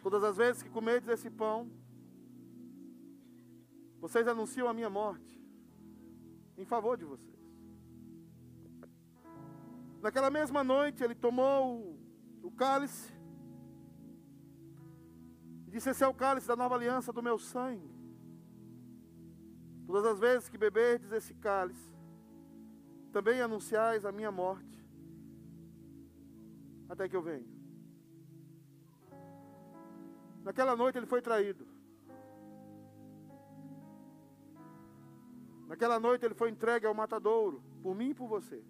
Todas as vezes que comerdes esse pão, vocês anunciam a minha morte em favor de vocês. Naquela mesma noite, ele tomou o, o cálice Disse: Esse é o cálice da nova aliança do meu sangue. Todas as vezes que beberdes esse cálice, também anunciais a minha morte, até que eu venha. Naquela noite ele foi traído. Naquela noite ele foi entregue ao matadouro, por mim e por você.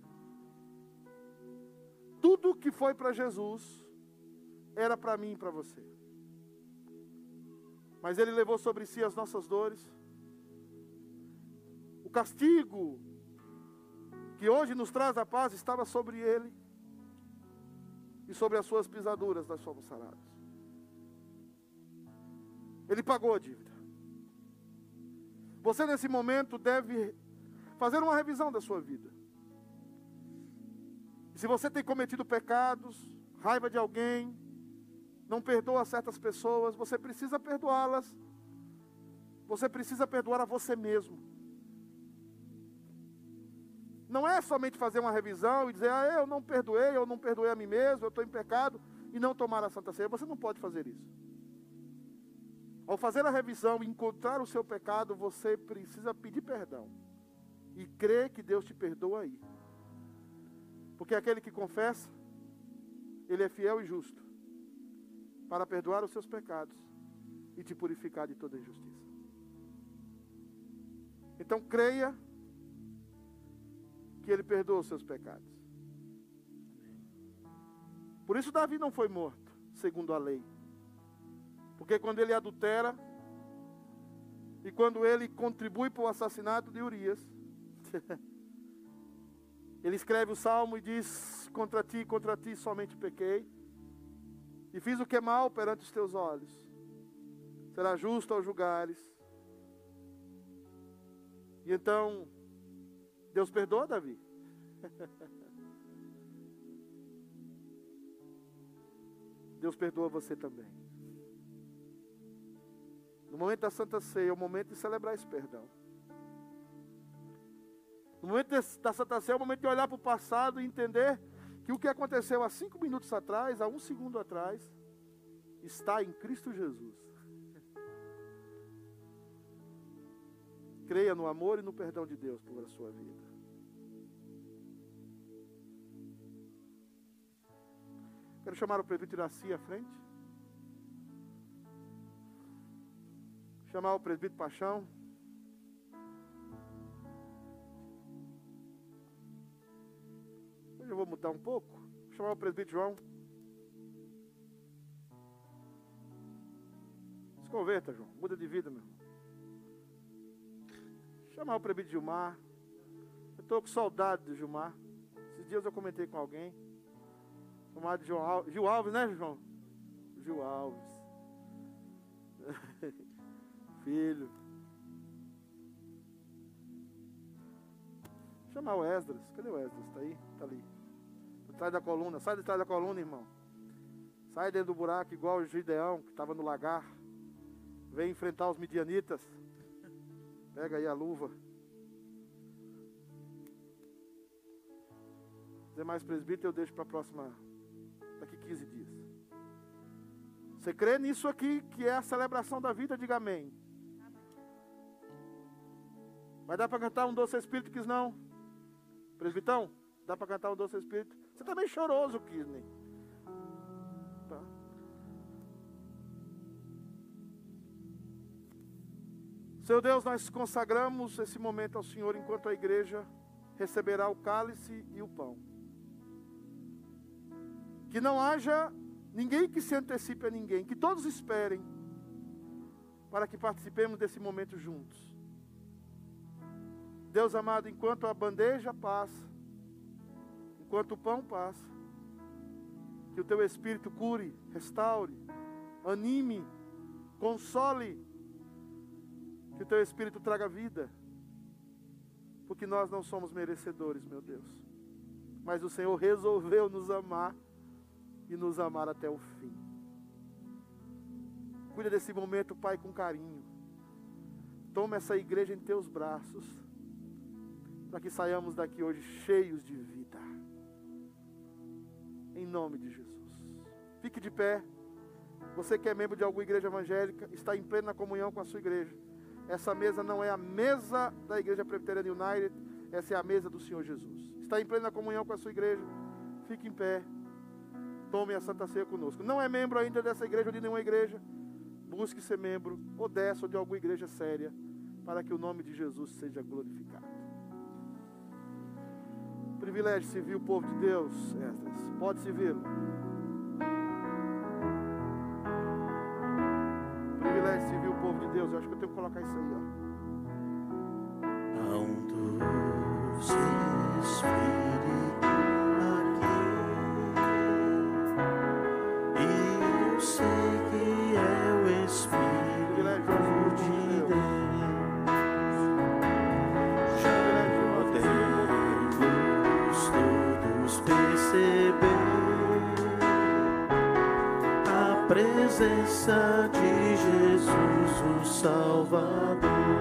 Tudo que foi para Jesus era para mim e para você. Mas Ele levou sobre si as nossas dores. O castigo que hoje nos traz a paz estava sobre Ele. E sobre as suas pisaduras nós somos sarados. Ele pagou a dívida. Você nesse momento deve fazer uma revisão da sua vida. Se você tem cometido pecados, raiva de alguém, não perdoa certas pessoas, você precisa perdoá-las. Você precisa perdoar a você mesmo. Não é somente fazer uma revisão e dizer, ah, eu não perdoei, eu não perdoei a mim mesmo, eu estou em pecado, e não tomar a Santa Ceia. Você não pode fazer isso. Ao fazer a revisão e encontrar o seu pecado, você precisa pedir perdão. E crer que Deus te perdoa aí. Porque aquele que confessa, ele é fiel e justo para perdoar os seus pecados e te purificar de toda injustiça. Então creia que ele perdoa os seus pecados. Por isso Davi não foi morto, segundo a lei. Porque quando ele adultera e quando ele contribui para o assassinato de Urias, ele escreve o salmo e diz: Contra ti, contra ti somente pequei, e fiz o que é mal perante os teus olhos. Será justo ao julgares. E então, Deus perdoa Davi. Deus perdoa você também. No momento da Santa Ceia é o momento de celebrar esse perdão. No momento da Santa Ceia é o momento de olhar para o passado e entender que o que aconteceu há cinco minutos atrás, há um segundo atrás, está em Cristo Jesus. Creia no amor e no perdão de Deus por a sua vida. Quero chamar o presbítero Iraci à frente. Chamar o presbítero Paixão. Eu vou mudar um pouco. Vou chamar o presbítero João. Se converta, João. Muda de vida, meu irmão. Chamar o presbítero Gilmar. Eu estou com saudade do Gilmar. Esses dias eu comentei com alguém. Chamado João Alves. Gil Alves, né, João? Gil Alves. Filho. Chamar o Esdras. Cadê o Esdras? Está aí? Está ali. Atrás da coluna. Sai de trás da coluna, irmão. Sai dentro do buraco, igual o Gideão, que estava no lagar. Vem enfrentar os midianitas. Pega aí a luva. Demais presbítero eu deixo para a próxima daqui 15 dias. Você crê nisso aqui, que é a celebração da vida? Diga amém. Vai dar para cantar um doce espírito, quis não? Presbitão, dá para cantar um doce espírito? Você está meio choroso, Kisney. Tá. Seu Deus, nós consagramos esse momento ao Senhor enquanto a igreja receberá o cálice e o pão. Que não haja ninguém que se antecipe a ninguém, que todos esperem para que participemos desse momento juntos. Deus amado, enquanto a bandeja passa, enquanto o pão passa, que o teu Espírito cure, restaure, anime, console, que o teu Espírito traga vida, porque nós não somos merecedores, meu Deus, mas o Senhor resolveu nos amar e nos amar até o fim. Cuida desse momento, Pai, com carinho. Toma essa igreja em teus braços, para que saiamos daqui hoje cheios de vida. Em nome de Jesus. Fique de pé. Você que é membro de alguma igreja evangélica, está em plena comunhão com a sua igreja. Essa mesa não é a mesa da Igreja Presbiteriana United, essa é a mesa do Senhor Jesus. Está em plena comunhão com a sua igreja. Fique em pé tome a Santa Ceia conosco. Não é membro ainda dessa igreja ou de nenhuma igreja, busque ser membro ou dessa ou de alguma igreja séria, para que o nome de Jesus seja glorificado. Privilégio servir o povo de Deus, Esdras. Pode servi-lo. Privilégio servir o povo de Deus. Eu acho que eu tenho que colocar isso aí, ó. Há presença de Jesus, o Salvador.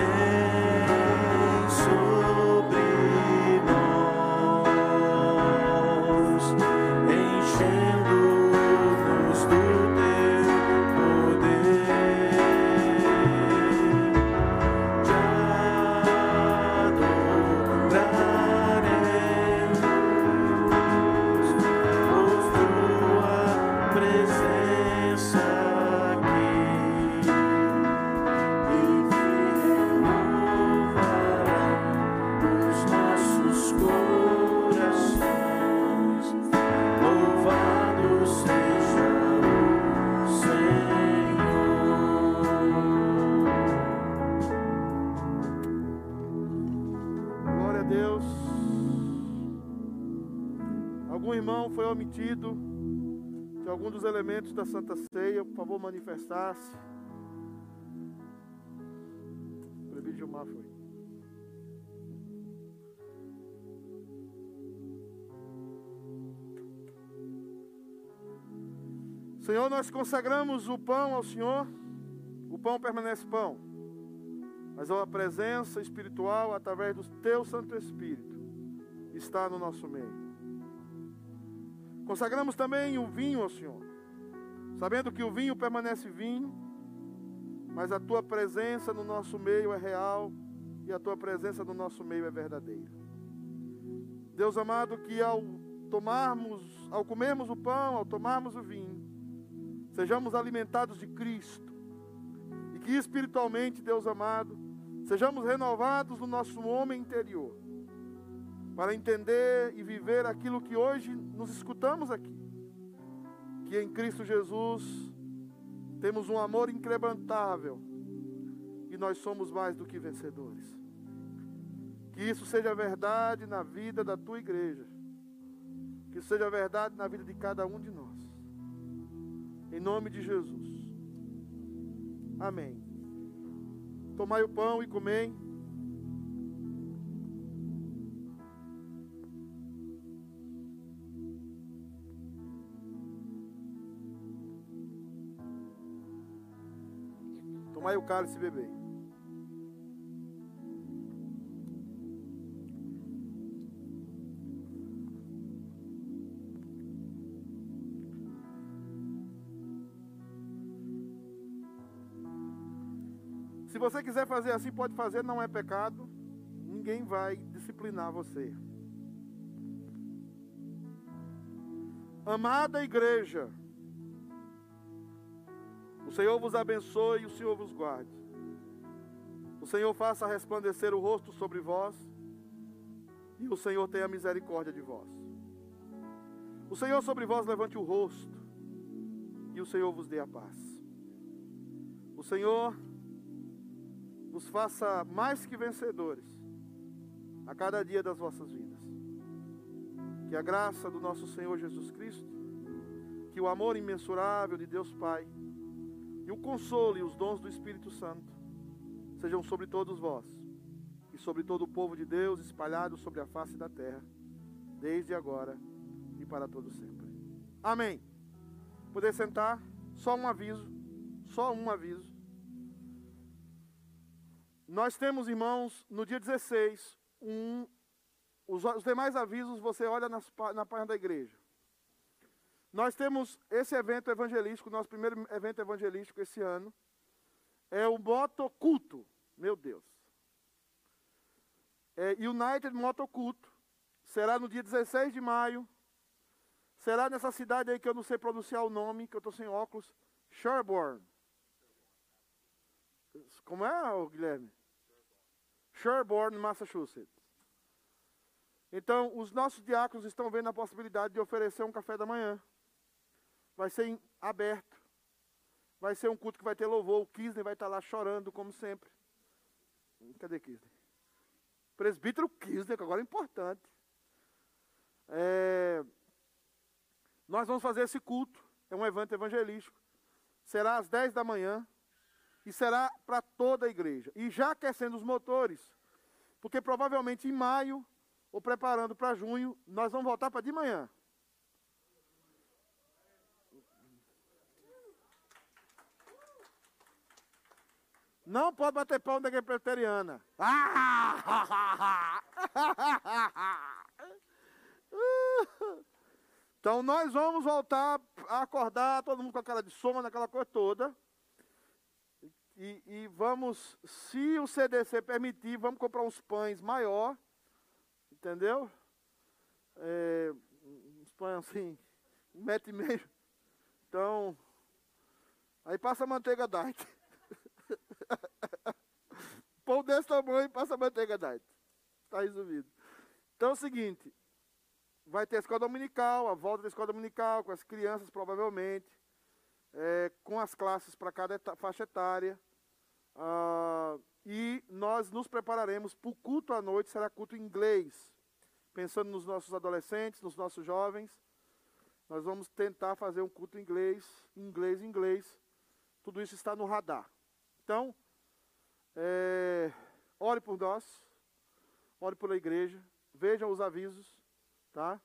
away. Dos elementos da Santa Ceia, por favor, manifestar-se. O presbítero Gilmar foi. Senhor, nós consagramos o pão ao Senhor. O pão permanece pão, mas a presença espiritual, através do Teu Santo Espírito, está no nosso meio. Consagramos também o vinho ao Senhor, sabendo que o vinho permanece vinho, mas a Tua presença no nosso meio é real e a Tua presença no nosso meio é verdadeira. Deus amado, que ao tomarmos, ao comermos o pão, ao tomarmos o vinho, sejamos alimentados de Cristo. E que espiritualmente, Deus amado, sejamos renovados no nosso homem interior, para entender e viver aquilo que hoje nos escutamos aqui. Que em Cristo Jesus temos um amor incrementável e nós somos mais do que vencedores. Que isso seja verdade na vida da tua igreja. Que isso seja verdade na vida de cada um de nós. Em nome de Jesus. Amém. Tomai o pão e comei. Tomai o cálice e bebei. Se você quiser fazer assim, pode fazer, não é pecado. Ninguém vai disciplinar você. Amada igreja, o Senhor vos abençoe e o Senhor vos guarde. O Senhor faça resplandecer o rosto sobre vós e o Senhor tenha misericórdia de vós. O Senhor sobre vós levante o rosto e o Senhor vos dê a paz. O Senhor nos faça mais que vencedores a cada dia das vossas vidas. Que a graça do nosso Senhor Jesus Cristo, que o amor imensurável de Deus Pai, e o consolo e os dons do Espírito Santo sejam sobre todos vós e sobre todo o povo de Deus espalhado sobre a face da terra, desde agora e para todo sempre. Amém. Poder sentar? Só um aviso, só um aviso. Nós temos, irmãos, no dia 16, um, os, demais avisos você olha nas, na página da igreja. Nós temos esse evento evangelístico, nosso primeiro evento evangelístico esse ano, é o Motoculto, meu Deus. É United Motoculto, será no dia 16 de maio, será nessa cidade aí que eu não sei pronunciar o nome, que eu estou sem óculos, Sherborne. Como é, Guilherme? Sherborne, Massachusetts. Então, os nossos diáconos estão vendo a possibilidade de oferecer um café da manhã. Vai ser aberto. Vai ser um culto que vai ter louvor. O Kisney vai estar lá chorando, como sempre. Cadê Kisney? Presbítero Kisney, que agora é importante. É, nós vamos fazer esse culto. É um evento evangelístico. Será às 10 da manhã e será para toda a igreja. E já aquecendo os motores, porque provavelmente em maio, ou preparando para junho, nós vamos voltar para de manhã. Não pode bater na igreja presbiteriana. Então nós vamos voltar a acordar, todo mundo com aquela de soma, naquela coisa toda. E, e, vamos, se o CDC permitir, vamos comprar uns pães maior, entendeu? É, uns pães assim, um metro e meio. Então, aí passa a manteiga diet. Pão desse tamanho passa manteiga diet. Está resumido. Então é o seguinte, vai ter a escola dominical, a volta da escola dominical, com as crianças provavelmente, é, com as classes para cada faixa etária. Ah, e nós nos prepararemos para o culto à noite, será culto em inglês. Pensando nos nossos adolescentes, nos nossos jovens. Nós vamos tentar fazer um culto em inglês, inglês, inglês. Tudo isso está no radar. Então, é, ore por nós, ore pela igreja, vejam os avisos, tá?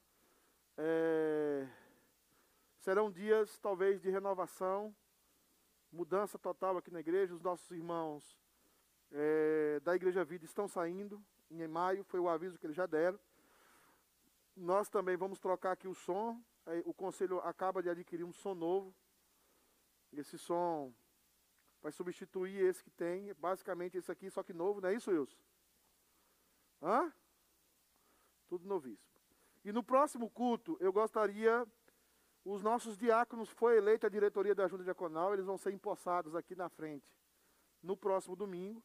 É, serão dias talvez de renovação, mudança total aqui na igreja. Os nossos irmãos é, da Igreja Vida estão saindo em maio, foi o aviso que eles já deram. Nós também vamos trocar aqui o som. O conselho acaba de adquirir um som novo. Esse som vai substituir esse que tem, basicamente esse aqui, só que novo, não é isso, Wilson? Hã? Tudo novíssimo. E no próximo culto, eu gostaria, os nossos diáconos, foi eleita a diretoria da Junta Diaconal, eles vão ser empossados aqui na frente, no próximo domingo.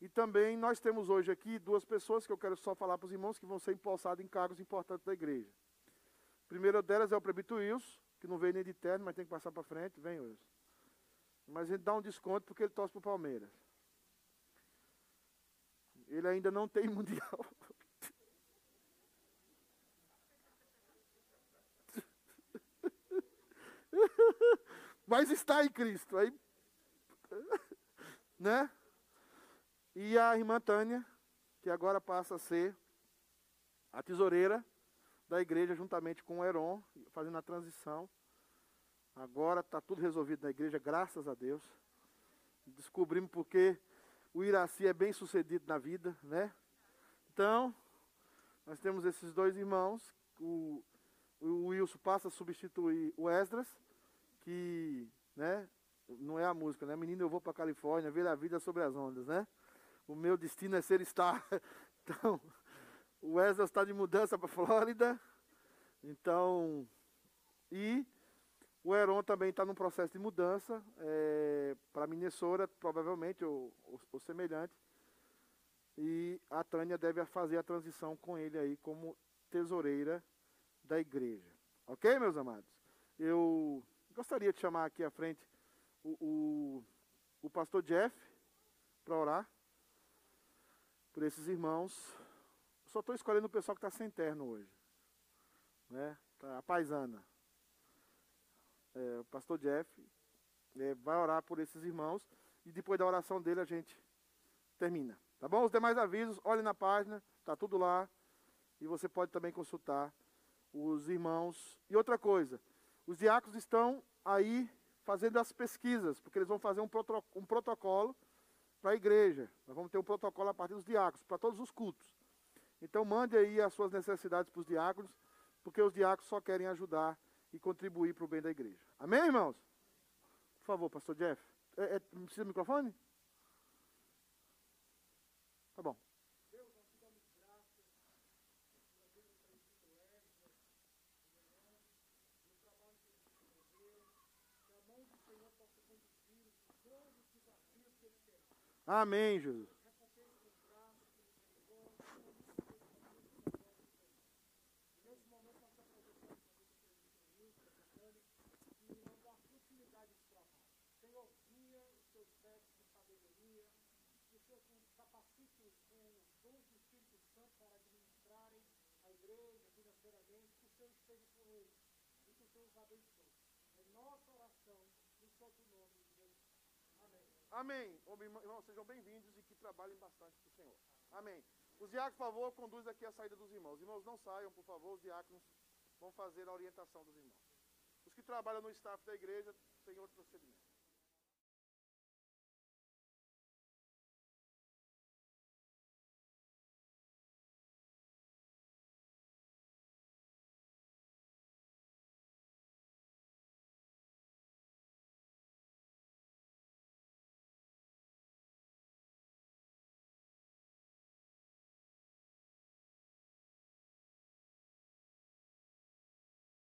E também nós temos hoje aqui duas pessoas que eu quero só falar para os irmãos que vão ser empossados em cargos importantes da igreja. A primeira delas é o prebito Wilson, que não veio nem de terno, mas tem que passar para frente. Vem, Wilson. Mas a gente dá um desconto porque ele torce para o Palmeiras. Ele ainda não tem mundial. Mas está em Cristo. Aí, né? E a irmã Tânia, que agora passa a ser a tesoureira da igreja, juntamente com o Heron, fazendo a transição. Agora está tudo resolvido na igreja, graças a Deus. Descobrimos porque o Iraci é bem sucedido na vida, né? Então, nós temos esses dois irmãos. O, o Wilson passa a substituir o Esdras, que, né? Não é a música, né? Menino, eu vou para Califórnia ver a vida sobre as ondas, né? o meu destino é ser estar. Então, o Wesley está de mudança para Flórida. Então, e o Heron também está num processo de mudança é, para Minnesota, provavelmente, ou, ou, ou, semelhante. E a Tânia deve fazer a transição com ele aí como tesoureira da igreja. Ok, meus amados? Eu gostaria de chamar aqui à frente o, o, o pastor Jeff para orar por esses irmãos. Só estou escolhendo o pessoal que está sem terno hoje. Né? Tá, a paisana. É, o pastor Jeff é, vai orar por esses irmãos. E depois da oração dele a gente termina. Tá bom? Os demais avisos, olhe na página, está tudo lá. E você pode também consultar os irmãos. E outra coisa, os diáconos estão aí fazendo as pesquisas, porque eles vão fazer um, um protocolo para a igreja. Nós vamos ter um protocolo a partir dos diáconos, para todos os cultos. Então mande aí as suas necessidades para os diáconos, porque os diáconos só querem ajudar e contribuir para o bem da igreja. Amém, irmãos? Por favor, pastor Jeff. É, é, precisa do microfone? Tá bom. Amém, Jesus. Senhor, guia os seus servos com sabedoria, que o Senhor capacite os dons do Espírito Santo para administrarem a igreja financeiramente, que o Senhor esteja com eles e que o Senhor os abençoe. É nossa oração, no santo nome de Jesus. Amém. Irmãos, sejam bem-vindos e que trabalhem bastante para o Senhor. Amém. Os diáconos, por favor, conduz aqui a saída dos irmãos. Irmãos, não saiam, por favor. Os diáconos vão fazer a orientação dos irmãos. Os que trabalham no staff da igreja têm outro procedimento.